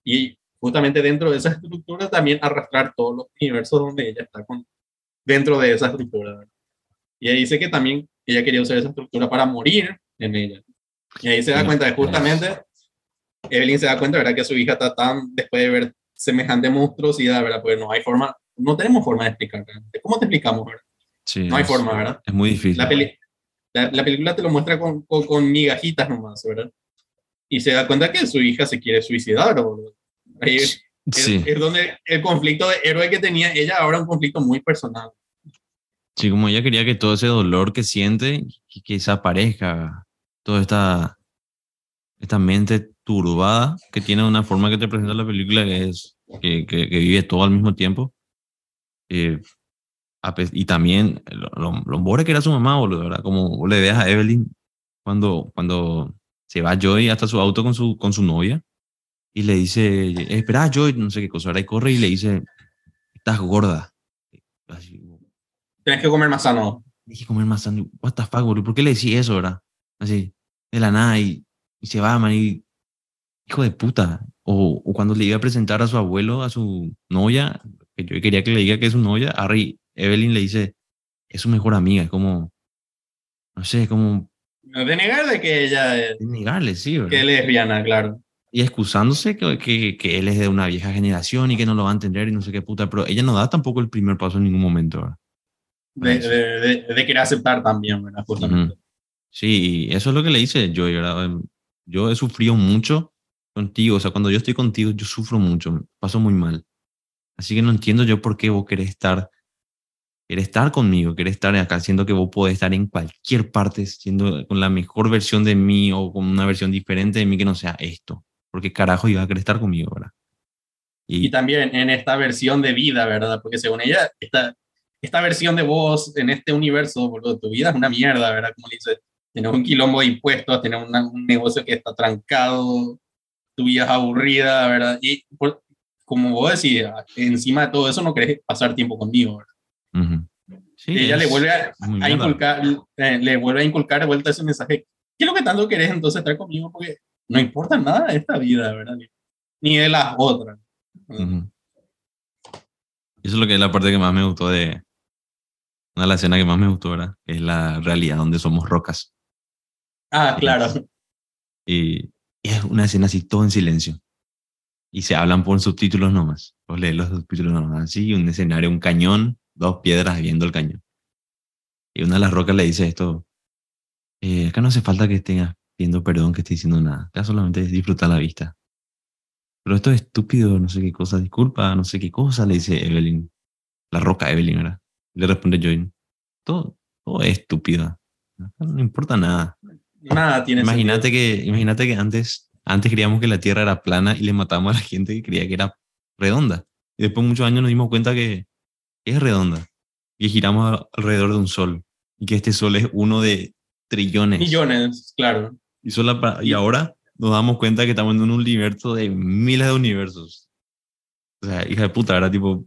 Y justamente dentro de esa estructura también arrastrar todos los universos donde ella está con, dentro de esa estructura. ¿verdad? Y ella dice que también ella quería usar esa estructura para morir en ella. Y ahí se da cuenta de justamente, Evelyn se da cuenta, ¿verdad? Que su hija está tan, después de ver semejante monstruosidad, ¿verdad? Pues no hay forma, no tenemos forma de explicar. realmente. ¿Cómo te explicamos, verdad? Sí, No hay es- forma, ¿verdad? Es muy difícil. La, peli- la, la película te lo muestra con, con, con migajitas nomás, ¿verdad? Y se da cuenta que su hija se quiere suicidar, boludo. Ahí es, Sí, es donde el conflicto de héroe que tenía ella ahora es un conflicto muy personal. sí, como ella quería que todo ese dolor que siente, que, que desaparezca. Toda esta, esta mente turbada que tiene una forma que te presenta la película que es que, que, que vive todo al mismo tiempo. Eh, y también lo, lo, lo pobre que era su mamá, boludo, ¿verdad? Como le veas a Evelyn cuando, cuando se va Joy hasta su auto con su, con su novia y le dice, "Eh, espera Joy, no sé qué cosa, ahora y corre y le dice, estás gorda. Así, Tienes que comer más sano. dije comer más sano. What the fuck, boludo? ¿Por qué le decís eso, verdad? Así, de la nada y, y se va, man. Y, hijo de puta. O, o cuando le iba a presentar a su abuelo, a su novia, que yo quería que le diga que es su novia, Harry, Evelyn le dice, es su mejor amiga. Es como, no sé, como De negar de que ella es, negarle, sí, ¿verdad? que es lesbiana, claro. Y excusándose que, que, que él es de una vieja generación y que no lo va a entender y no sé qué puta, pero ella no da tampoco el primer paso en ningún momento, ¿verdad? De, de, de, de querer aceptar también, ¿verdad? Justamente. Sí, y eso es lo que le dice yo, ¿verdad? Yo he sufrido mucho contigo, o sea, cuando yo estoy contigo, yo sufro mucho, paso muy mal. Así que no entiendo yo por qué vos querés estar, querés estar conmigo, querés estar acá, siendo que vos podés estar en cualquier parte, siendo con la mejor versión de mí o con una versión diferente de mí que no sea esto. Porque carajo iba a querer estar conmigo, ¿verdad? Y, Y, también en esta versión de vida, ¿verdad? Porque según ella, esta, esta versión de vos en este universo, boludo, tu vida es una mierda, ¿verdad? Como le dice, tenés un quilombo de impuestos, tenés una- un negocio que está trancado, tu vida es aburrida, ¿verdad? Y por- como vos decís, encima de todo eso no querés pasar tiempo conmigo, ¿verdad? Sí, y ella le vuelve a, inculcar, eh, le vuelve a inculcar de vuelta ese mensaje. ¿Qué es lo que tanto querés entonces estar conmigo? Porque no importa nada de esta vida, ¿verdad? Ni, de las otras. Eso es lo que es la parte que más me gustó de. Una de las escenas que más me gustó, ¿verdad? Es la realidad donde somos rocas. Ah, claro. Y es una escena así, todo en silencio. Y se hablan por subtítulos nomás. Vos lees los subtítulos nomás. Así, un escenario, un cañón, dos piedras viendo el cañón. Y una de las rocas le dice esto. eh, acá no hace falta que estés pidiendo perdón, que estés diciendo nada. Acá solamente es disfrutar la vista. Pero esto es estúpido, no sé qué cosa, disculpa, no sé qué cosa, le dice Evelyn. La roca Evelyn, ¿verdad? Le responde Joy. Todo, todo es estúpido. Acá No importa nada. Nada tiene Imagínate sentido. que, imagínate que antes, antes creíamos que la Tierra era plana y le matamos a la gente que creía que era redonda. Y después de muchos años nos dimos cuenta que es redonda. Y giramos alrededor de un sol. Y que este sol es uno de trillones. Millones, claro. Y, solo pa- y ahora nos damos cuenta que estamos en un universo de miles de universos. O sea, hija de puta, ¿verdad? Tipo,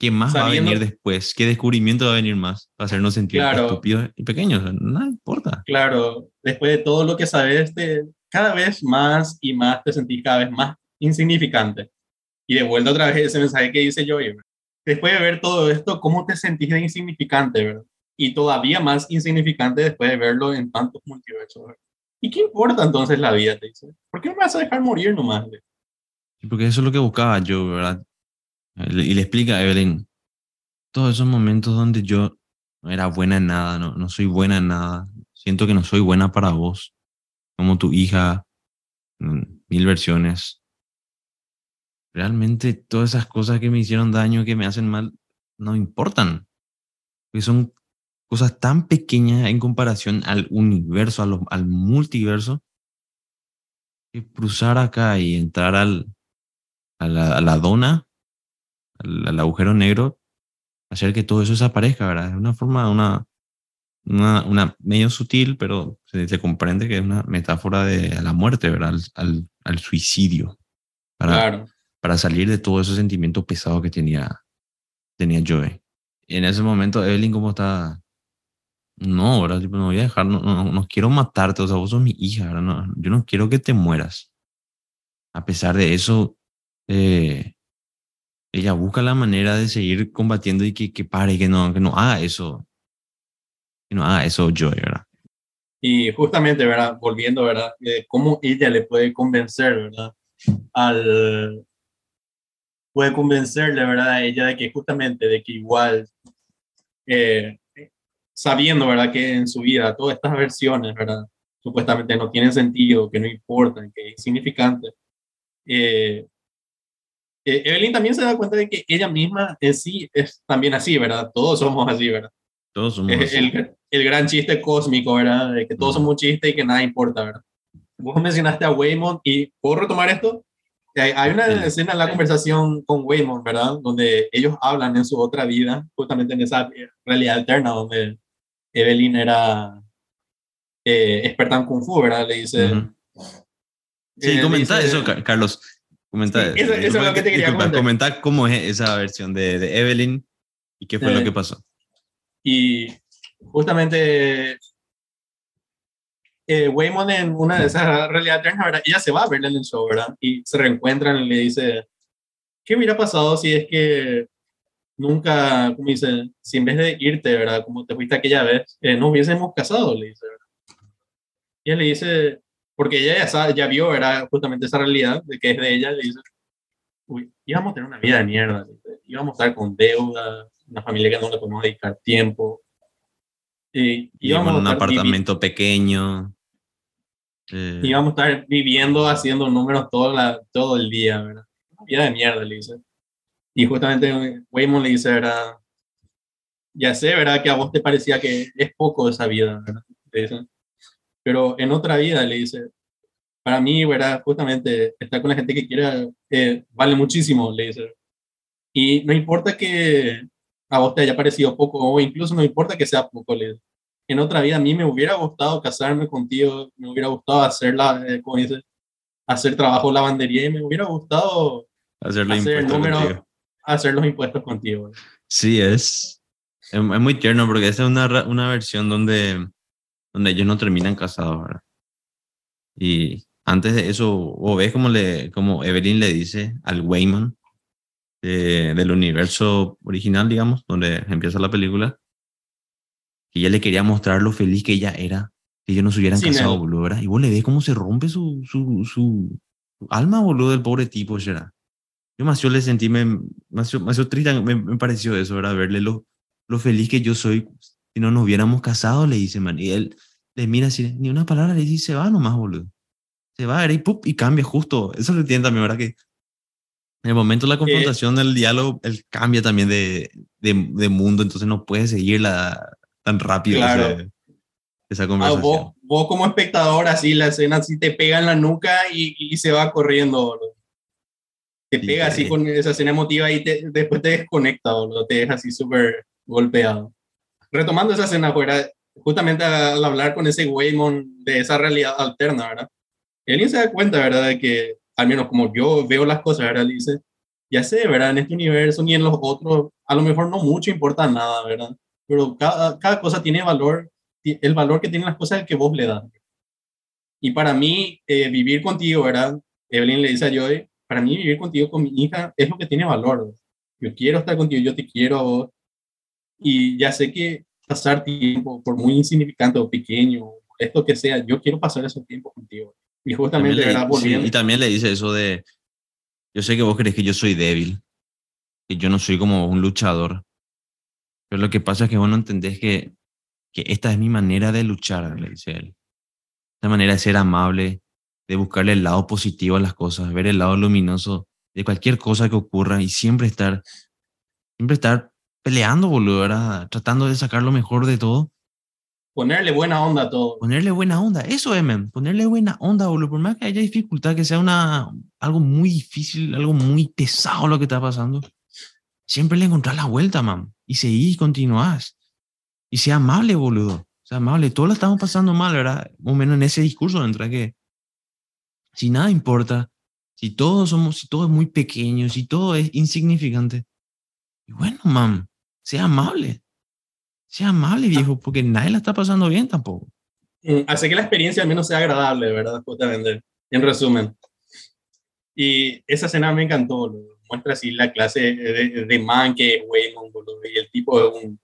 ¿qué más va a Sabiendo- venir después? ¿Qué descubrimiento va a venir más? Para hacernos sentir Claro. estúpidos y pequeños. O sea, nada importa. Claro, después de todo lo que sabes, te, cada vez más y más te sentís cada vez más insignificante. Y de vuelta otra vez ese mensaje que dice. ¿verdad? Después de ver todo esto, ¿cómo te sentís de insignificante, verdad? Y todavía más insignificante después de verlo en tantos multiversos. ¿verdad? ¿Y qué importa entonces la vida? Te dice. ¿Por qué no me vas a dejar morir nomás? Sí, Porque eso es lo que buscaba yo, ¿verdad? Y le explica a Evelyn todos esos momentos donde yo no era buena en nada, no, no soy buena en nada, siento que no soy buena para vos, como tu hija, mil versiones. Realmente todas esas cosas que me hicieron daño, que me hacen mal, no importan. Porque son cosas tan pequeñas en comparación al universo, a lo- al multiverso, que cruzar acá y entrar al, a la dona, al, al agujero negro, hacer que todo eso desaparezca, ¿verdad? Es una forma, una, una, una medio sutil, pero se, se comprende que es una metáfora de la muerte, ¿verdad? Al, al, al suicidio, para, Claro. para salir de todo ese sentimiento pesado que tenía, tenía Joey. Y en ese momento, Evelyn, como está, no, ¿verdad? Tipo, no voy a dejar, no, no, no quiero matarte, o sea, vos sos mi hija, ¿verdad? No, yo no quiero que te mueras. A pesar de eso, eh, ella busca la manera de seguir combatiendo y que, que pare, que no, que no haga eso. Que no haga eso Joy, ¿verdad? Y justamente, ¿verdad? Volviendo, ¿verdad? De cómo ella le puede convencer, ¿verdad? Al... Puede convencerle, ¿verdad? A ella de que justamente, de que igual, eh, sabiendo, ¿verdad? Que en su vida todas estas versiones, ¿verdad? Supuestamente no tienen sentido, que no importan, que es insignificante. Eh, eh, Evelyn también se da cuenta de que ella misma en sí es también así, ¿verdad? Todos somos así, ¿verdad? Todos somos Es así. el, el gran chiste cósmico, ¿verdad? De que todos somos un chiste y que nada importa, ¿verdad? Vos mencionaste a Waymond y ¿puedo retomar esto? Hay, hay una Sí. escena en la conversación con Waymond, ¿verdad? Donde ellos hablan en su otra vida, justamente en esa eh, realidad alterna donde Evelyn era eh, experta en Kung Fu, ¿verdad? Le dice... Ujú. Sí, eh, comenta dice- eso, Ca- Carlos. Comenta Sí, eso- eso es lo que te quería disculpa, comentar. comenta cómo es esa versión de, de Evelyn y qué fue Eh, lo que pasó. Y justamente eh, Waymond en una de esas realidades alternas. Ella se va a verle en el show, ¿verdad? Y se reencuentran y le dice, ¿qué hubiera pasado si es que nunca, como dice, si en vez de irte, ¿verdad? Como te fuiste aquella vez, eh, nos hubiésemos casado, le dice, ¿verdad? Y él le dice, porque ella ya, sabe, ya vio, ¿verdad? Justamente esa realidad de que es de ella, le dice, uy, íbamos a tener una vida de mierda, íbamos a estar con deuda, una familia que no le podemos dedicar tiempo. Y Y íbamos a un apartamento pequeño. eh, íbamos a estar viviendo haciendo números todo, la, todo el día, ¿verdad? Una vida de mierda, le dice. Y justamente Waymond le dice, ¿verdad? Ya sé, ¿verdad? Que a vos te parecía que es poco esa vida, ¿verdad? Le dice. Pero en otra vida, le dice, para mí, ¿verdad? Justamente estar con la gente que quiera eh, vale muchísimo, le dice. Y no importa que a vos te haya parecido poco, o incluso no importa que sea poco, le dice. En otra vida a mí me hubiera gustado casarme contigo, me hubiera gustado hacer, la, eh, como dice, hacer trabajo lavandería y me hubiera gustado Hacer los hacer, el impuestos número, contigo. hacer los impuestos contigo. Sí, es, es, es muy tierno porque esa es una, una versión donde, donde ellos no terminan casados, ¿verdad? Y antes de eso, o ves como, le, como Evelyn le dice al Wayman de- del universo original, digamos, donde empieza la película, que ella le quería mostrar lo feliz que ella era, que ellos no se hubieran casado, boludo, ¿verdad? Y vos le ves cómo se rompe su, su, su, su alma, boludo, del pobre tipo, ¿verdad? Yo más yo le sentí, me, más, yo- más yo triste, me, me pareció eso, ¿verdad? Verle lo, lo feliz que yo soy. Si no nos hubiéramos casado, le dice, man. Y él le mira así, ni una palabra le dice, se va nomás, boludo. Se va. Y, ¡pup! y cambia justo. Eso lo entiende también, ¿verdad? Que en el momento de la confrontación del diálogo, él cambia también de, de, de mundo, entonces no puede seguirla tan rápido Claro. esa Ah, conversación. vos, vos como espectador, así la escena así te pega en la nuca y, y se va corriendo, boludo. Te Sí, pega así sí. con esa escena emotiva y te, después te desconecta, boludo. Te deja así súper golpeado. Retomando esa escena, fuera, justamente al hablar con ese Waymon de esa realidad alterna, ¿verdad? Él se da cuenta, ¿verdad? De que, al menos como yo veo las cosas, ¿verdad? Dice, ya sé, ¿verdad? En este universo ni en los otros, a lo mejor no mucho importa nada, ¿verdad? Pero cada, cosa tiene valor el valor que tienen las cosas es el que vos le das. Y para mí, eh, vivir contigo, ¿verdad? Evelyn le dice a Joy, para mí vivir contigo con mi hija es lo que tiene valor. Yo quiero estar contigo, yo te quiero a vos. Y ya sé que pasar tiempo, por muy insignificante o pequeño, esto que sea, yo quiero pasar ese tiempo contigo. Y justamente, También le- sí, Volviendo, y también le dice eso de, yo sé que vos crees que yo soy débil, que yo no soy como un luchador, pero lo que pasa es que vos no entendés que, que esta es mi manera de luchar, le dice él. Esta manera de ser amable, de buscarle el lado positivo a las cosas, ver el lado luminoso de cualquier cosa que ocurra y siempre estar, siempre estar peleando, boludo, ¿verdad? Tratando de sacar lo mejor de todo ponerle buena onda a todo. ponerle buena onda. Eso es, men. Ponerle buena onda, boludo. Por más que haya dificultad, que sea una, algo muy difícil, algo muy pesado lo que está pasando, siempre le encontrás la vuelta, man. Y seguís continuás. Y sea amable, boludo. Sea amable. Todos la estamos pasando mal, ¿verdad? Más o menos en ese discurso entra que si nada importa, si todos somos, si todo es muy pequeño, si todo es insignificante, y bueno, man, sea amable. Sea amable, viejo, porque nadie la está pasando bien tampoco. Mm, hace que la experiencia al menos sea agradable, ¿verdad? Justamente, en resumen. Y esa escena me encantó, boludo. Muestra así la clase de, de man que es Waymon, boludo. Y el tipo es un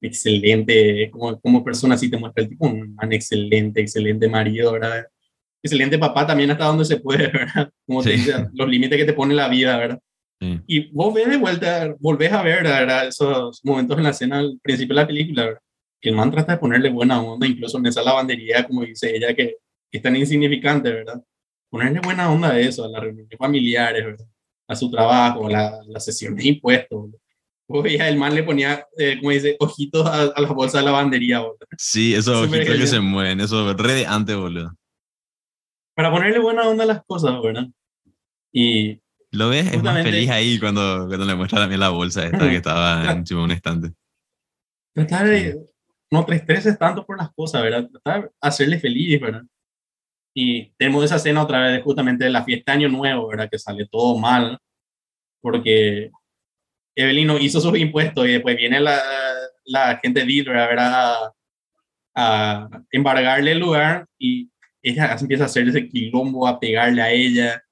excelente, como, como persona así te muestra el tipo, un man excelente, excelente marido, ¿verdad? Excelente papá también hasta donde se puede, ¿verdad? Como te Sí. dice, los límites que te pone la vida, ¿verdad? Sí. Y vos ves de vuelta, volvés a ver ¿verdad? esos momentos en la escena al principio de la película, ¿verdad? que el man trata de ponerle buena onda, incluso en esa lavandería, como dice ella, que, es tan insignificante, ¿verdad? Ponerle buena onda a eso, a las reuniones familiares, ¿verdad? A su trabajo, a la, la sesión de impuestos. ¿verdad? Vos veías, el man le ponía, eh, como dice, ojitos a, a la bolsa de lavandería, ¿verdad? Sí, esos ojitos que se mueven, eso re de antes, boludo. Para ponerle buena onda a las cosas, ¿verdad? Y Lo ves, es más Justamente- feliz ahí cuando, cuando le muestra también la bolsa esta que estaba encima de un estante. tratar de no te estreses tanto por las cosas, ¿verdad? Tratar de hacerle feliz, ¿verdad? Y tenemos esa escena otra vez justamente de la fiesta de Año Nuevo, ¿verdad? Que sale todo mal porque Evelyn no hizo sus impuestos y después viene la, la gente dealer, ¿verdad? A, a embargarle el lugar y ella empieza a hacer ese quilombo, a pegarle a ella.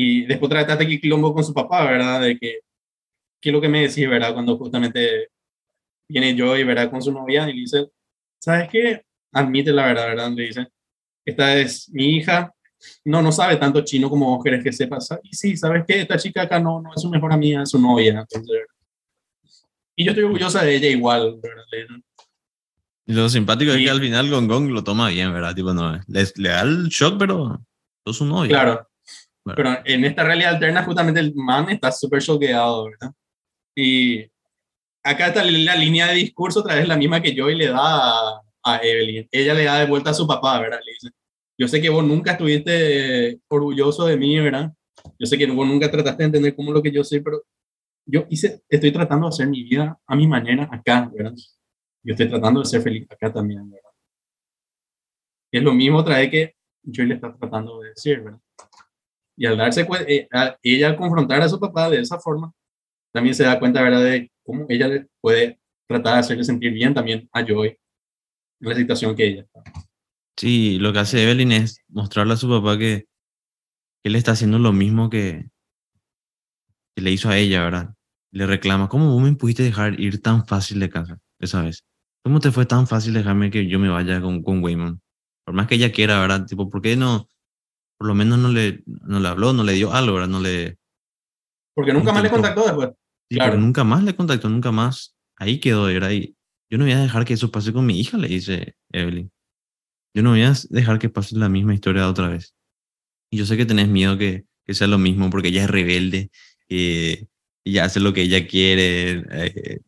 Y después trataste que quilombo con su papá, ¿verdad? De que, ¿qué es lo que me decís, ¿verdad? Cuando justamente viene Joy, ¿verdad? Con su novia y le dice, ¿sabes qué? Admite la verdad, ¿verdad? Le dice, esta es mi hija, no, no sabe tanto chino como vos querés que sepa. Y sí, ¿sabes qué? Esta chica acá no, no es su mejor amiga, es su novia. Entonces, y yo estoy orgullosa de ella igual, ¿verdad? Y lo simpático es Y- que al final Gong Gong lo toma bien, ¿verdad? Tipo, no, le, le da el shock, pero sos su novio. Claro. Pero en esta realidad alterna, justamente el man está súper choqueado, ¿verdad? Y acá está la línea de discurso, otra vez la misma que Joey le da a, a Evelyn. Ella le da de vuelta a su papá, ¿verdad? Le dice, yo sé que vos nunca estuviste orgulloso de mí, ¿verdad? Yo sé que vos nunca trataste de entender cómo lo que yo soy, pero yo hice, estoy tratando de hacer mi vida a mi manera acá, ¿verdad? Yo estoy tratando de ser feliz acá también, ¿verdad? es lo mismo otra vez que yo le está tratando de decir, ¿verdad? Y al darse cuenta, eh, ella al confrontar a su papá de esa forma, también se da cuenta, ¿verdad?, de cómo ella puede tratar de hacerle sentir bien también a Joy en la situación que ella está. Sí, lo que hace Evelyn es mostrarle a su papá que, él está haciendo lo mismo que, que le hizo a ella, ¿verdad? Le reclama, ¿cómo vos me pudiste dejar ir tan fácil de casa esa vez? ¿Cómo te fue tan fácil dejarme que yo me vaya con, con Wayman? Por más que ella quiera, ¿verdad? Tipo, ¿por qué no? Por lo menos no le, no le habló, no le dio algo, ¿verdad? No le... Porque nunca más le contactó después. Sí, claro. pero nunca más le contactó, nunca más. Ahí quedó, ¿verdad? Y yo no voy a dejar que eso pase con mi hija, le dice Evelyn. Yo no voy a dejar que pase la misma historia otra vez. Y yo sé que tenés miedo que, que sea lo mismo porque ella es rebelde, eh, ella hace lo que ella quiere, eh,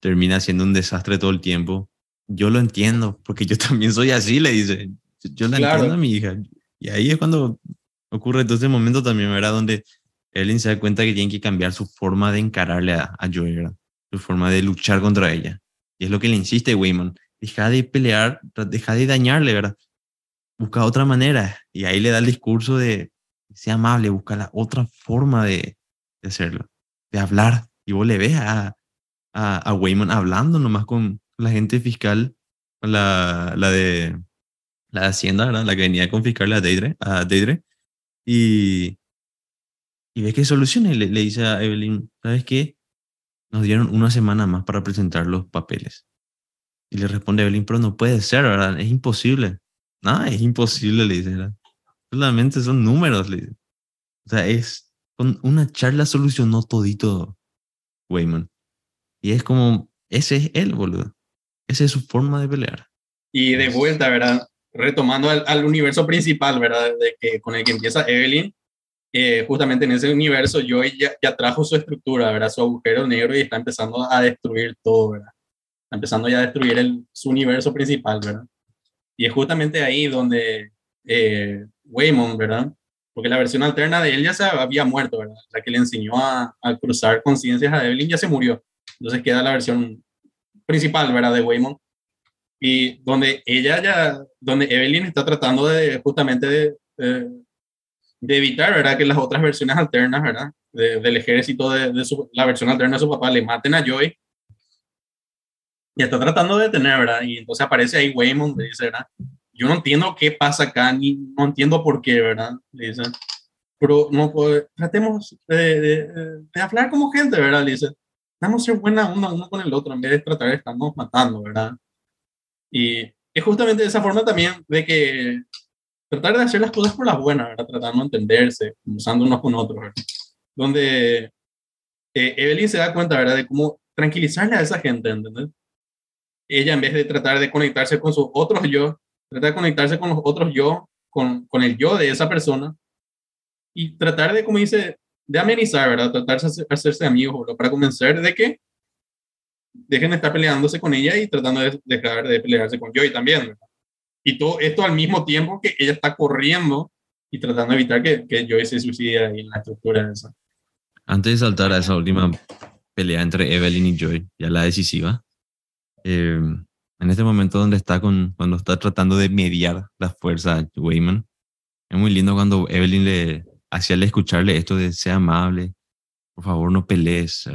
termina siendo un desastre todo el tiempo. Yo lo entiendo, porque yo también soy así, le dice. Yo la entiendo a mi hija. Y ahí es cuando ocurre todo ese momento también, ¿verdad? Donde Evelyn se da cuenta que tiene que cambiar su forma de encararle a, a Joey, Su forma de luchar contra ella. Y es lo que le insiste Wayman deja de pelear, deja de dañarle, ¿verdad? Busca otra manera. Y ahí le da el discurso de, sea amable, busca la otra forma de, de hacerlo, de hablar. Y vos le ves a, a, a Wayman hablando nomás con la gente fiscal, la, la de la Hacienda, ¿verdad? La que venía a confiscarle a Deidre, a Deidre y, y ves que soluciona y le, le dice a Evelyn, ¿sabes qué? Nos dieron una semana más para presentar los papeles. Y le responde Evelyn, pero no puede ser, ¿verdad? Es imposible. No, es imposible, le dice, ¿verdad? Solamente son números, le dice. O sea, es, con una charla solucionó todito Wayman. Y es como, ese es él, boludo. Esa es su forma de pelear. Y de vuelta, ¿verdad? Retomando al, universo principal, ¿verdad? De que, con el que empieza Evelyn, justamente en ese universo Joy ya, ya, trajo su estructura, ¿verdad? Su agujero negro y está empezando a destruir todo, ¿verdad? empezando ya a destruir el, su universo principal, ¿verdad? Y es justamente ahí donde eh, ¿verdad? Porque la versión alterna de él ya se había muerto, ¿verdad? La que le enseñó a, cruzar conciencias a Evelyn ya se murió. Entonces queda la versión principal, ¿verdad? De Waymon. Y donde ella ya, donde Evelyn está tratando de justamente de, de, evitar, ¿verdad? Que las otras versiones alternas, ¿verdad? del ejército de, de su, la versión alterna de su papá le maten a Joy y está tratando de detener, ¿verdad? Y entonces aparece ahí Waymond, dice, ¿verdad? Yo no entiendo qué pasa acá, ni no entiendo por qué, ¿verdad? Le dice, pero no tratemos de, de, de, hablar como gente, ¿verdad? Le dice, vamos a ser buena uno, uno con el otro en vez de tratar de estarnos matando, ¿verdad? Y es justamente de esa forma también de que tratar de hacer las cosas por las buenas, ¿verdad? Tratando de entenderse, usando unos con otros, ¿verdad? Donde eh, Evelyn se da cuenta, ¿verdad? De cómo tranquilizarle a esa gente, ¿entendés? ella en vez de tratar de conectarse con sus otros yo, trata de conectarse con los otros yo, con, con el yo de esa persona y tratar de, como dice, de amenizar, ¿verdad? Tratar de hacerse amigos ¿verdad? para convencer de que dejen de estar peleándose con ella y tratando de dejar de pelearse con Joy también, ¿verdad? Y todo esto al mismo tiempo que ella está corriendo y tratando de evitar que, que Joy se suicide ahí en la estructura esa. Antes de saltar a esa última pelea entre Evelyn y Joy, ya la decisiva, eh, en este momento donde está con, cuando está tratando de mediar la fuerza Wayman, es muy lindo cuando Evelyn le hacía escucharle esto de sea amable, por favor no pelees,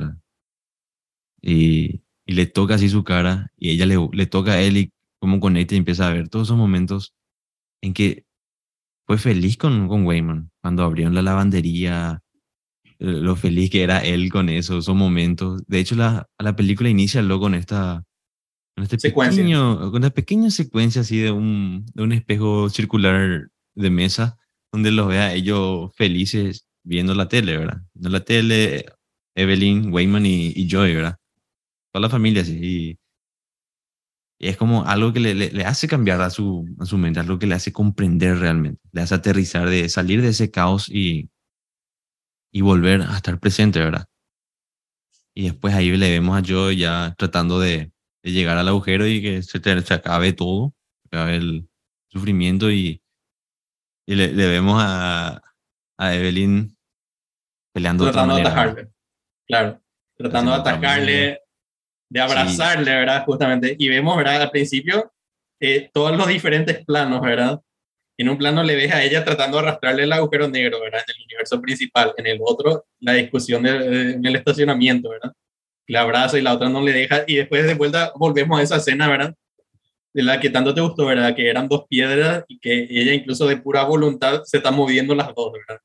Y, y, le toca así su cara y ella le, le toca a él y como conecta y empieza a ver todos esos momentos en que fue feliz con, con Wayman, cuando abrieron la lavandería, lo feliz que era él con eso, esos momentos. De hecho, la, la película inicia luego con esta con este pequeño, con una pequeña secuencia así de un, de un espejo circular de mesa, donde los vea ellos felices viendo la tele, ¿verdad? Viendo la tele, Evelyn, Wayman y, y Joy, ¿verdad? Toda la familia así. Y, es como algo que le, le, hace cambiar a su, a su mente, algo que le hace comprender realmente, le hace aterrizar, de salir de ese caos y, y volver a estar presente, ¿verdad? Y después ahí le vemos a Joy ya tratando de, de llegar al agujero y que se, se acabe todo, acabe el sufrimiento y Y le, le vemos a, a Evelyn peleando de otra tratando de atajarle. Claro, tratando de atacarle, de abrazarle, ¿verdad? Justamente. Y vemos, ¿verdad? Al principio, eh, todos los diferentes planos, ¿verdad? En un plano le ves a ella tratando de arrastrarle el agujero negro, ¿verdad? En el universo principal. En el otro, la discusión de- de- en el estacionamiento, ¿verdad? La abraza y la otra no le deja. Y después de vuelta volvemos a esa escena, ¿verdad? De la que tanto te gustó, ¿verdad? Que eran dos piedras y que ella incluso de pura voluntad se está moviendo las dos, ¿verdad?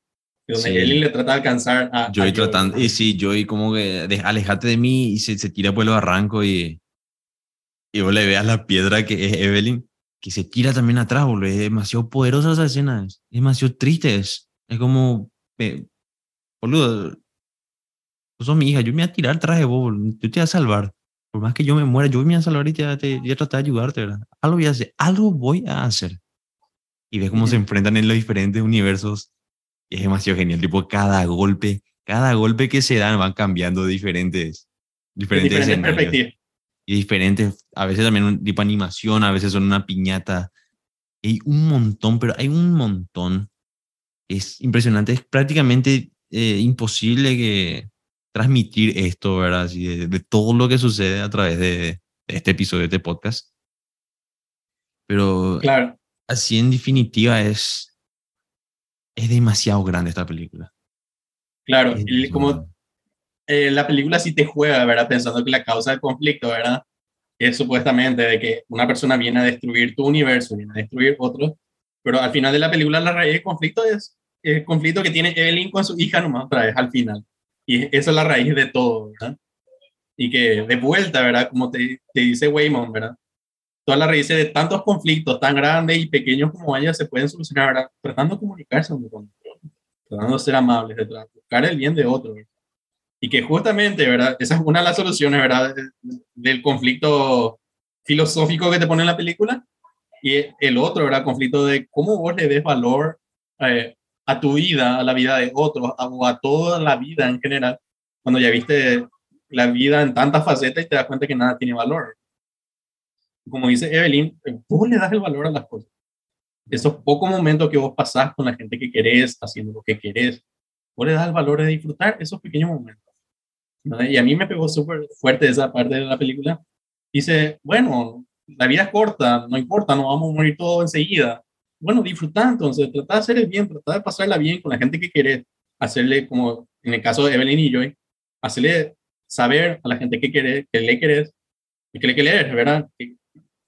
Y Donde Sí. Ellie le trata de alcanzar a... Joy a tratando, y sí, Joy como que de- alejate de mí y se, se tira por el barranco y, y vos le veas la piedra que es Evelyn, que se tira también atrás, boludo. Es demasiado poderosa esa escena, es demasiado triste. Es, es como, eh, boludo, vos sos mi hija, yo me voy a tirar atrás de vos, boludo. Yo te voy a salvar. Por más que yo me muera, yo me voy a salvar y te, te- voy a tratar de ayudarte, ¿verdad? Algo voy a hacer, algo voy a hacer. Y ves cómo se enfrentan en los diferentes universos. Es demasiado genial, tipo, cada golpe, cada golpe que se dan van cambiando diferentes, de diferentes, diferentes escenarios. perspectivas. Y diferentes, a veces también un tipo animación, a veces son una piñata. Hay un montón, pero hay un montón. Es impresionante, es prácticamente eh, imposible que transmitir esto, ¿verdad? Así de, de todo lo que sucede a través de, de este episodio, de este podcast. Pero Claro, así en definitiva es, es demasiado grande esta película. claro. Como eh, la película sí te juega, ¿verdad? Pensando que la causa del conflicto, ¿verdad? Es supuestamente de que una persona viene a destruir tu universo, viene a destruir otro, pero al final de la película la raíz del conflicto es el conflicto que tiene Evelyn con su hija nomás otra vez al final. Y esa es la raíz de todo, ¿verdad? Y que de vuelta, ¿verdad? Como te, te dice Waymon, ¿verdad? Todas las raíces de tantos conflictos tan grandes y pequeños como haya se pueden solucionar, ¿verdad? Tratando de comunicarse con otro, tratando de ser amables, de buscar el bien de otro, ¿verdad? Y que justamente, ¿verdad? Esa es una de las soluciones, ¿verdad? de- Del conflicto filosófico que te pone en la película. Y el otro, ¿verdad? Conflicto de cómo vos le des valor eh, a tu vida, a la vida de otros, o a toda la vida en general, cuando ya viste la vida en tantas facetas y te das cuenta que nada tiene valor. Como dice Evelyn, eh, vos le das el valor a las cosas. Esos pocos momentos que vos pasás con la gente que querés, haciendo lo que querés, vos le das el valor de disfrutar esos pequeños momentos. ¿no? Y a mí me pegó súper fuerte esa parte de la película. Dice, bueno, la vida es corta, no importa, no vamos a morir todos enseguida. Bueno, disfrutar entonces, trata de hacer el bien, trata de pasarla bien con la gente que querés, hacerle como en el caso de Evelyn y Joy, hacerle saber a la gente que querés, que le querés, que le querés, ¿verdad? Que,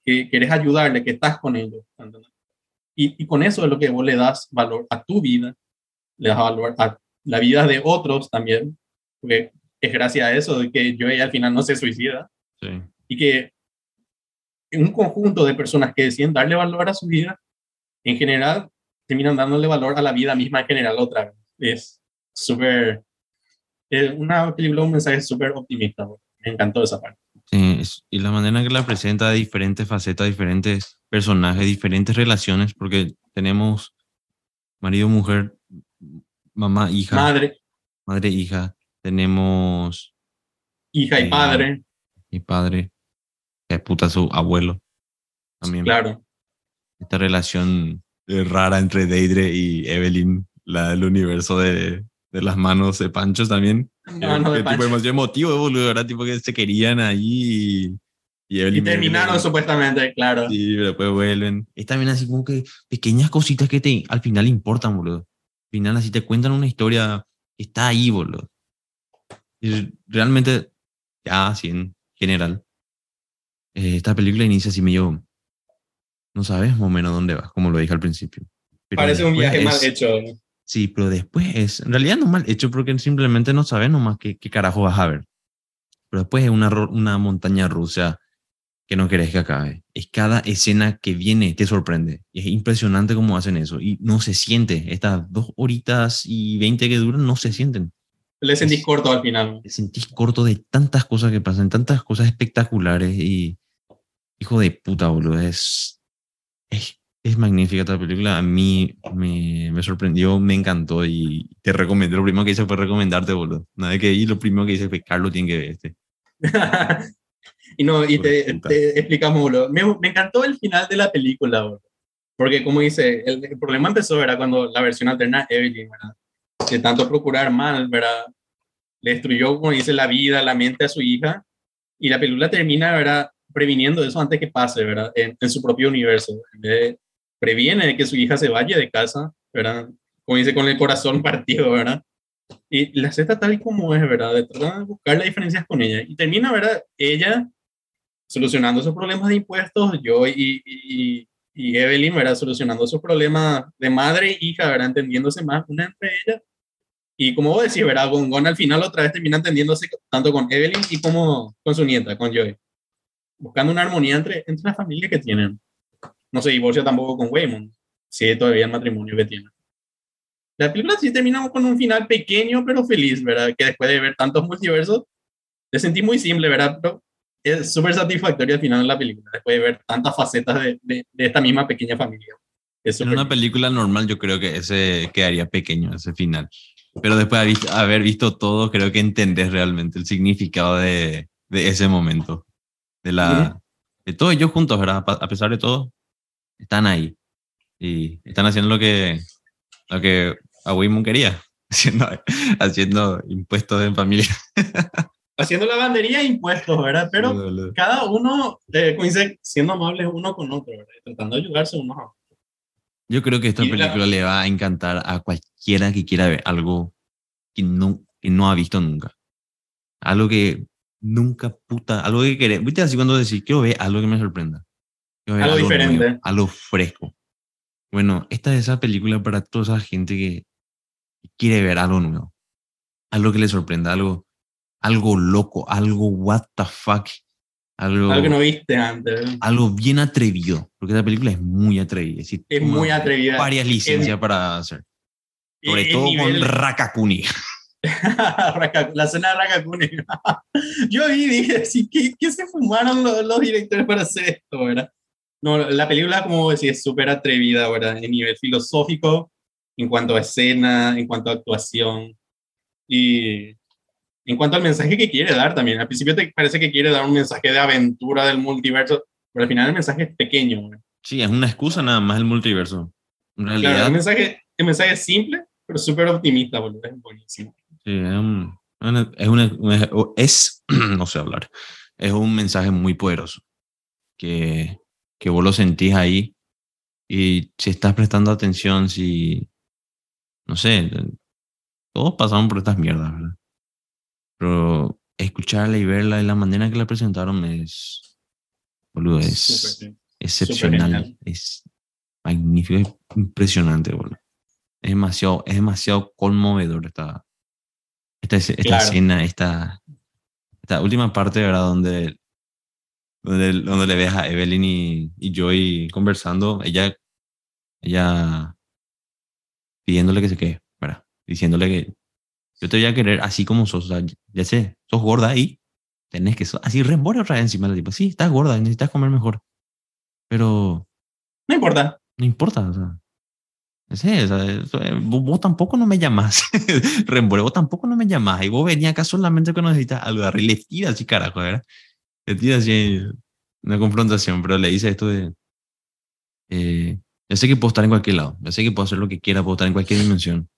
que querés ayudarle, que estás con ellos. Y, y con eso es lo que vos le das valor a tu vida, le das valor a la vida de otros también, porque es gracias a eso de que Joy al final no se suicida Sí. y que un conjunto de personas que deciden darle valor a su vida, en general, terminan dándole valor a la vida misma en general otra vez. Es súper, es una película, un mensaje súper optimista. Me encantó esa parte. Sí, es- y la manera en que la presenta diferentes facetas, diferentes personajes, diferentes relaciones, porque tenemos marido, mujer, mamá, hija, Madre, madre, hija, tenemos hija y Eh, padre, mi padre, que puta su abuelo. También. Claro. esta relación eh, rara entre Deidre y Evelyn, la del universo de, de las manos de Pancho también. No, no, que de tipo Pancho. emotivo, boludo, ¿verdad? Tipo que se querían ahí y, y Y terminaron le- supuestamente, claro. Sí, pero después vuelven. Es también así como que pequeñas cositas que te, al final importan, boludo. Al final así te cuentan una historia que está ahí, boludo. Y realmente, ya así en general, eh, esta película inicia así medio... No sabes más o menos dónde vas, como lo dije al principio. Pero Parece un viaje mal es- hecho. Sí, pero después es, en realidad no mal hecho porque simplemente no sabes nomás qué, qué carajo vas a ver. Pero después es una, una montaña rusa que no querés que acabe. Es cada escena que viene te sorprende. Y es impresionante cómo hacen eso. Y no se siente. Estas dos horitas y veinte que duran no se sienten. Le sentís Es- corto al final. Te sentís corto de tantas cosas que pasan, tantas cosas espectaculares y hijo de puta, boludo. Es, es, es magnífica esta película. A mí me, me sorprendió, me encantó y te recomendé. Lo primero que hice fue recomendarte, boludo. Nada de que y lo primero que hice fue Carlos tiene que ver este. y no, y te, te explicamos, boludo. Me, me encantó el final de la película, boludo. Porque como dice, el, el problema empezó, era cuando la versión alterna Evelyn, ¿verdad? De tanto procurar mal, ¿verdad? Le destruyó, como dice, la vida, la mente a su hija. Y la película termina, ¿verdad? Previniendo eso antes que pase, ¿verdad? En, en su propio universo. En vez de- previene de que su hija se vaya de casa, ¿verdad? Como dice, con el corazón partido, ¿verdad? Y la acepta tal como es, ¿verdad? De tratar de buscar las diferencias con ella. Y termina, ¿verdad? Ella solucionando sus problemas de impuestos, yo y, y, y Evelyn, ¿verdad? Solucionando sus problemas de madre e hija, ¿verdad? Entendiéndose más una entre ellas. Y como vos decís, ¿verdad? Gon al final otra vez termina entendiéndose tanto con Evelyn y como con su nieta, con Joy. Buscando una armonía entre, entre la familia que tienen. No se divorcia tampoco con Waymond. Sigue todavía el matrimonio que tienen. La película sí terminamos con un final pequeño pero feliz, ¿verdad? Que después de ver tantos multiversos, le sentí muy simple, ¿verdad? Pero es súper satisfactorio al final de la película, después de ver tantas facetas de, de, de esta misma pequeña familia. Es En una película normal yo creo que ese quedaría pequeño, ese final. Pero después de haber visto, todo, creo que entendés realmente el significado de, de ese momento. De, la, de todos ellos juntos, ¿verdad? A pesar de todo, están ahí. Y están haciendo lo que, lo que a Waymond quería. Haciendo, haciendo impuestos en familia. Haciendo lavandería e impuestos, ¿verdad? Pero cada uno, eh, siendo amables uno con otro, ¿verdad? Tratando de ayudarse unos a otros. Yo creo que esta Y la- película le va a encantar a cualquiera que quiera ver algo que no, que no ha visto nunca. Algo que nunca, puta, algo que quiere. ¿Viste así cuando decís, quiero ver algo que me sorprenda? Ver Algo diferente. nuevo, algo fresco. Bueno, esta es esa película para toda esa gente que quiere ver algo nuevo. Algo que le sorprenda, algo, algo loco, algo what the fuck. Algo, Algo que no viste antes. algo bien atrevido, porque esta película es muy atrevida. Es, Es muy atrevida. Varias licencias En- para hacer. Sobre todo nivel- con Rakakuni. Raka- la cena de Rakakuni. Yo vi y dije, ¿qué, qué se fumaron los, los directores para hacer esto, verdad? No, la película, como decía, es súper atrevida, ¿verdad? En nivel filosófico, en cuanto a escena, en cuanto a actuación y en cuanto al mensaje que quiere dar también. Al principio te parece que quiere dar un mensaje de aventura del multiverso, pero al final el mensaje es pequeño. ¿verdad? Sí, es una excusa nada más el multiverso. En Claro, realidad, el mensaje, el mensaje es simple, pero súper optimista, boludo. Es buenísimo. sí, es, un- es una- es- no sé hablar, es un mensaje muy poderoso que, que vos lo sentís ahí y si estás prestando atención, si, no sé, todos pasamos por estas mierdas, ¿verdad? Pero escucharla y verla de la manera que la presentaron es, boludo, es... Excepcional, es magnífico, es impresionante, boludo. Es demasiado, es demasiado conmovedor esta, esta, esc- esta Claro. escena, esta, esta última parte, ¿verdad? Donde, donde, donde le ves a Evelyn y, y Joy conversando, ella, ella pidiéndole que se quede, ¿verdad? Diciéndole que yo te voy a querer así como sos, o sea, ya sé, sos gorda y tenés que, so- así rembore otra vez encima, la tipo, sí, estás gorda, necesitas comer mejor. Pero No importa. no importa, o sea. Sé, o sea, vos, vos tampoco no me llamás. Rembore, vos tampoco no me llamás. Y vos venías acá solamente que necesitas algo. Tira así, carajo, ¿verdad? Le tira así una confrontación, pero le dice esto de. Eh, yo sé que puedo estar en cualquier lado. Yo sé que puedo hacer lo que quiera, puedo estar en cualquier dimensión.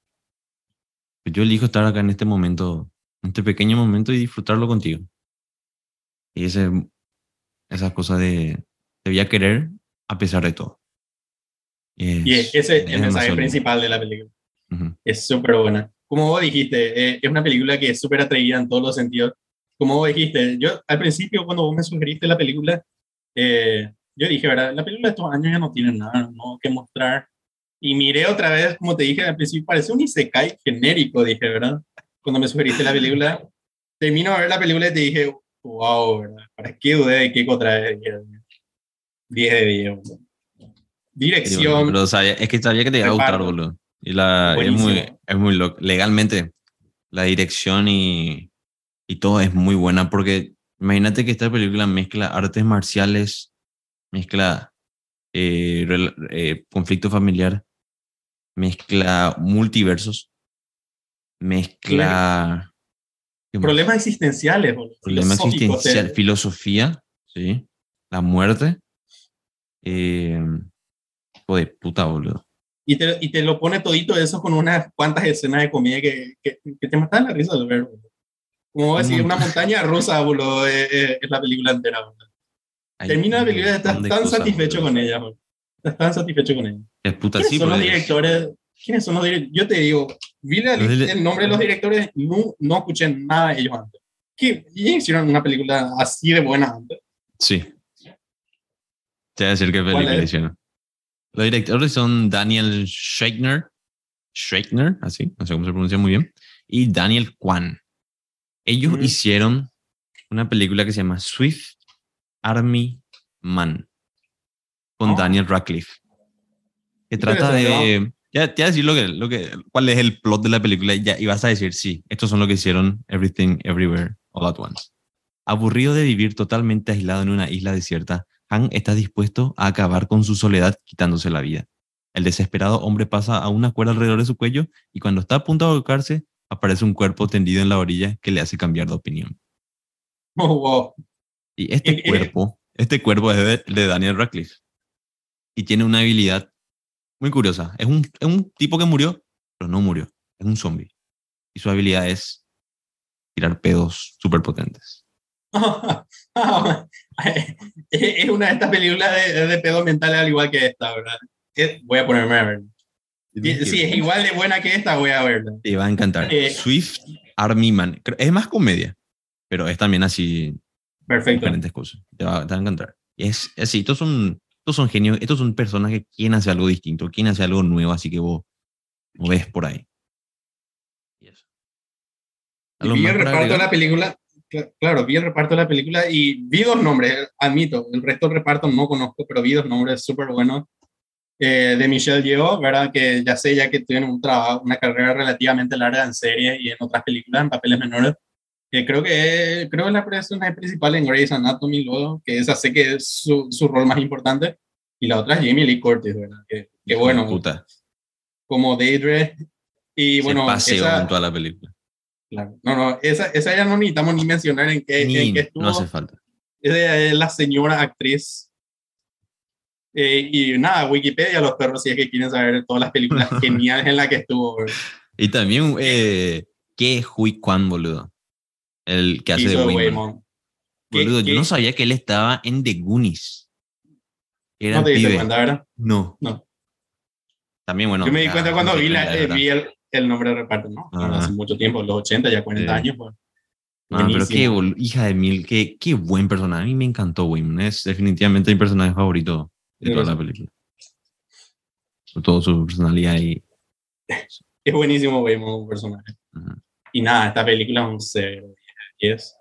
Pero yo elijo estar acá en este momento, en este pequeño momento y disfrutarlo contigo. Y ese, esa cosa de. Te voy a querer a pesar de todo. Y Y ese es el mensaje principal de la película. Es súper buena. Como vos dijiste, eh, es una película que es súper atrevida en todos los sentidos. Como vos dijiste, yo al principio cuando vos me sugeriste la película, eh, yo dije, ¿verdad? La película de estos años ya no tiene nada ¿no? que mostrar. Y miré otra vez, como te dije al principio, parece un Isekai genérico, dije, ¿verdad? Cuando me sugeriste la película, termino de ver la película y te dije, wow, ¿verdad? ¿Para qué dudé de qué otra vez? Dije, 10 de 10. boludo. Dirección, sabía- es que sabía que te iba a gustar, boludo. Y la, es muy, es muy loco. Legalmente, la dirección y, y todo es muy buena porque imagínate que esta película mezcla artes marciales, mezcla eh, eh, conflicto familiar, mezcla multiversos, mezcla problemas existenciales, boludo. problema filosóficos, existencial, eh. filosofía, ¿sí? la muerte, eh, de puta, boludo. Y te, y te lo pone todito eso con unas cuantas escenas de comedia que, que, que te matan la risa de ver. boludo. Como decir, Un una montaña rusa, boludo, es, es- es la película entera. boludo. Termina la película y estás tan satisfecho boludo. con ella. boludo. Estás tan satisfecho con ella. Es puta, ¿Quiénes sí, son los directores? ¿Quiénes son los directores? Yo te digo, vi la el nombre de los directores, no, no escuché nada de ellos antes. ¿Qué? ¿Y hicieron una película así de buena antes? Sí. Te voy a decir qué película hicieron. Los directores son Daniel Schreckner, Schreckner, así, no sé cómo se pronuncia muy bien, y Daniel Kwan. Ellos hicieron una película que se llama Swift Army Man con Oh. Daniel Radcliffe. Que trata de. Ya te voy a decir lo que, lo que, cuál es el plot de la película y, ya, y vas a decir, sí, estos son lo que hicieron Everything Everywhere All at Once. Aburrido de vivir totalmente aislado en una isla desierta, Han está dispuesto a acabar con su soledad quitándose la vida. El desesperado hombre pasa a una cuerda alrededor de su cuello y cuando está a punto de ahogarse, aparece un cuerpo tendido en la orilla que le hace cambiar de opinión. Oh, wow. Y este cuerpo, este cuerpo es de, de Daniel Radcliffe. Y tiene una habilidad muy curiosa. Es un, es un tipo que murió, pero no murió. Es un zombie. Y su habilidad es tirar pedos súper potentes. es una de estas películas de, de pedo mental al igual que esta, ¿verdad? Voy a ponerme a ver. Sí, es igual de buena que esta, voy a verla. Te va a encantar. Eh. Swift Army Man. Es más comedia, pero es también así Perfecto. diferentes cosas. Te va, te va a encantar. Es así, estos son, estos son genios, estos son personas que quieren hacer algo distinto, quieren hacer algo nuevo, así que vos, vos ves por ahí. Y eso. Y ¿Algo vi el reparto de la película, cl- claro, vi el reparto de la película y vi dos nombres, admito, el resto del reparto no conozco, pero vi dos nombres súper buenos. Eh, de Michelle Yeoh, ¿verdad? Que ya sé, ya que tiene un trabajo, una carrera relativamente larga en series y en otras películas, en papeles menores. Que creo que creo que la personaje principal en Grey's Anatomy, luego, que esa sé que es su, su rol más importante. Y la otra es Jamie Lee Curtis, ¿verdad? Que, que bueno, Puta, como Deidre. Y se bueno, paseó esa, en toda la película. Claro. No, no, esa, esa ya no necesitamos ni mencionar en qué, Ni- en qué estuvo. no hace falta. Es la señora actriz. Eh, y nada, Wikipedia, los perros, si es que quieren saber todas las películas geniales en las que estuvo. Y también, eh, ¿qué Hui Kwan, boludo? El que hace de. ¿Qué- Boludo, yo no sabía que él estaba en The Goonies. Era No te diste cuenta, ¿verdad? No. No. También, bueno. Yo me di ya, cuenta cuando vi, la- eh, vi el, el nombre de reparto, ¿no? Hace mucho tiempo, los 80, ya 40 Sí. años. pues. Ah, pero qué, hija de mil, qué, qué buen personaje. A mí me encantó Wayman. Es definitivamente mi personaje favorito de toda la película. Por todo su personalidad y. Es buenísimo Waymond como personaje. Y nada, esta película es un 0. 10.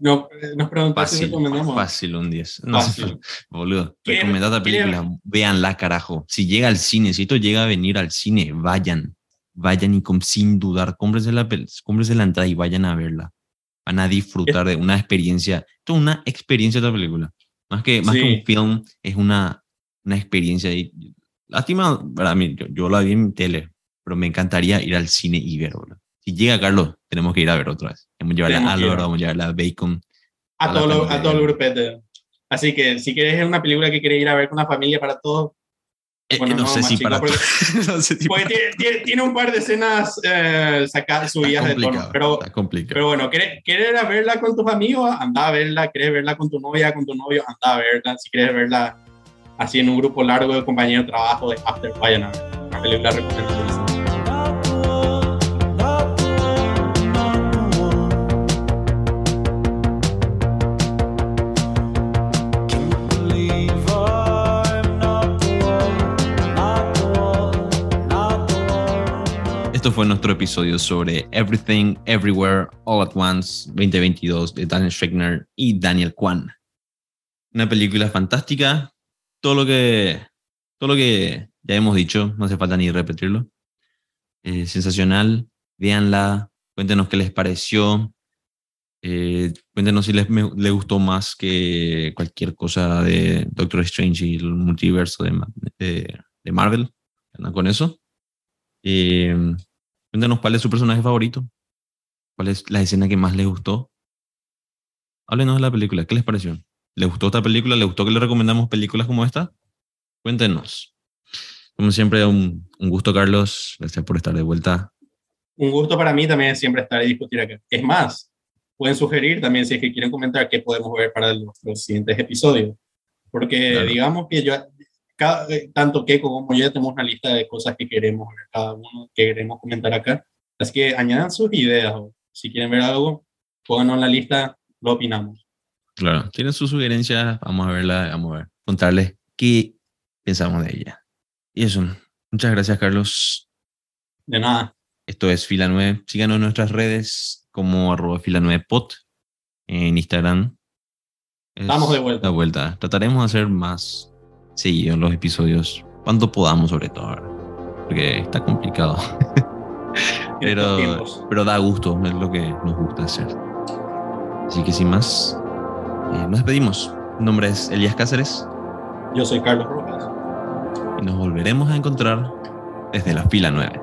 No, nos preguntaste si recomendamos. fácil un 10. No Fácil. Boludo, ¿Qué- recomendad la qué- película. Véanla, carajo. Si llega al cine, si esto llega a venir al cine, vayan. Vayan y com- sin dudar, cómprense la, cómprense la entrada y vayan a verla. Van a disfrutar de una experiencia. Esto es una experiencia de la película. Más que, más que Sí. un film, es una, una experiencia. Y, lástima, para mí, yo, yo la vi en tele, pero me encantaría ir al cine y ver. Si llega Carlos, tenemos que ir a ver otra vez. Vamos a llevarle a. Álvaro, vamos a llevarle a Bacon. a Ojalá todo, lo- a todo el grupete. Así que si quieres una película que quieres ir a ver con la familia para todos, Eh, Bueno, no, no, sé si chico, para porque- no sé si porque para- tiene, tiene- un par de escenas eh, sacadas, subidas de tono. Pero, pero bueno, ¿quieres, ¿quieres a verla con tus amigos? Anda a verla. ¿Quieres verla con tu novia, con tu novio? Anda a verla. Si quieres verla así en un grupo largo de compañeros de trabajo, de after, vayan a ver. Una película recomendadísima. Esto fue nuestro episodio sobre Everything, Everywhere, All at Once 2022 de Daniel Schreckner y Daniel Kwan. Una película fantástica. Todo lo que, todo lo que ya hemos dicho, no hace falta ni repetirlo. Eh, sensacional. Véanla. Cuéntenos qué les pareció. Eh, cuéntenos si les, me- gustó más que cualquier cosa de Doctor Strange y el multiverso de, de, Marvel. ¿Andan con eso? Eh, cuéntanos cuál es su personaje favorito. ¿Cuál es la escena que más les gustó? Háblenos de la película. ¿Qué les pareció? ¿Les gustó esta película? ¿Les gustó que le recomendamos películas como esta? Cuéntenos. Como siempre, un, un gusto, Carlos. Gracias por estar de vuelta. Un gusto para mí también siempre estar y discutir acá. Es más, pueden sugerir también si es que quieren comentar qué podemos ver para los, los siguientes episodios. Porque Claro. digamos que yo, cada- tanto que como yo ya tenemos una lista de cosas que queremos ver, cada uno que queremos comentar acá. Así que añadan sus ideas. o Si quieren ver algo, pónganos en la lista, lo opinamos. Claro, tienen sus sugerencias, vamos a verla, vamos a ver, contarles qué pensamos de ella. Y eso, muchas gracias, Carlos. De nada. Esto es Fila 9. Síganos en nuestras redes como arroba fila 9 pod en Instagram. Es Estamos de vuelta. La vuelta. Trataremos de hacer más seguidos los episodios, cuando podamos, sobre todo. ¿verdad? Porque está complicado. En pero, pero da gusto, es lo que nos gusta hacer. Así que sin más, eh, nos despedimos. Mi nombre es Elías Cáceres Yo soy Carlos Rojas. y nos volveremos a encontrar desde la fila 9.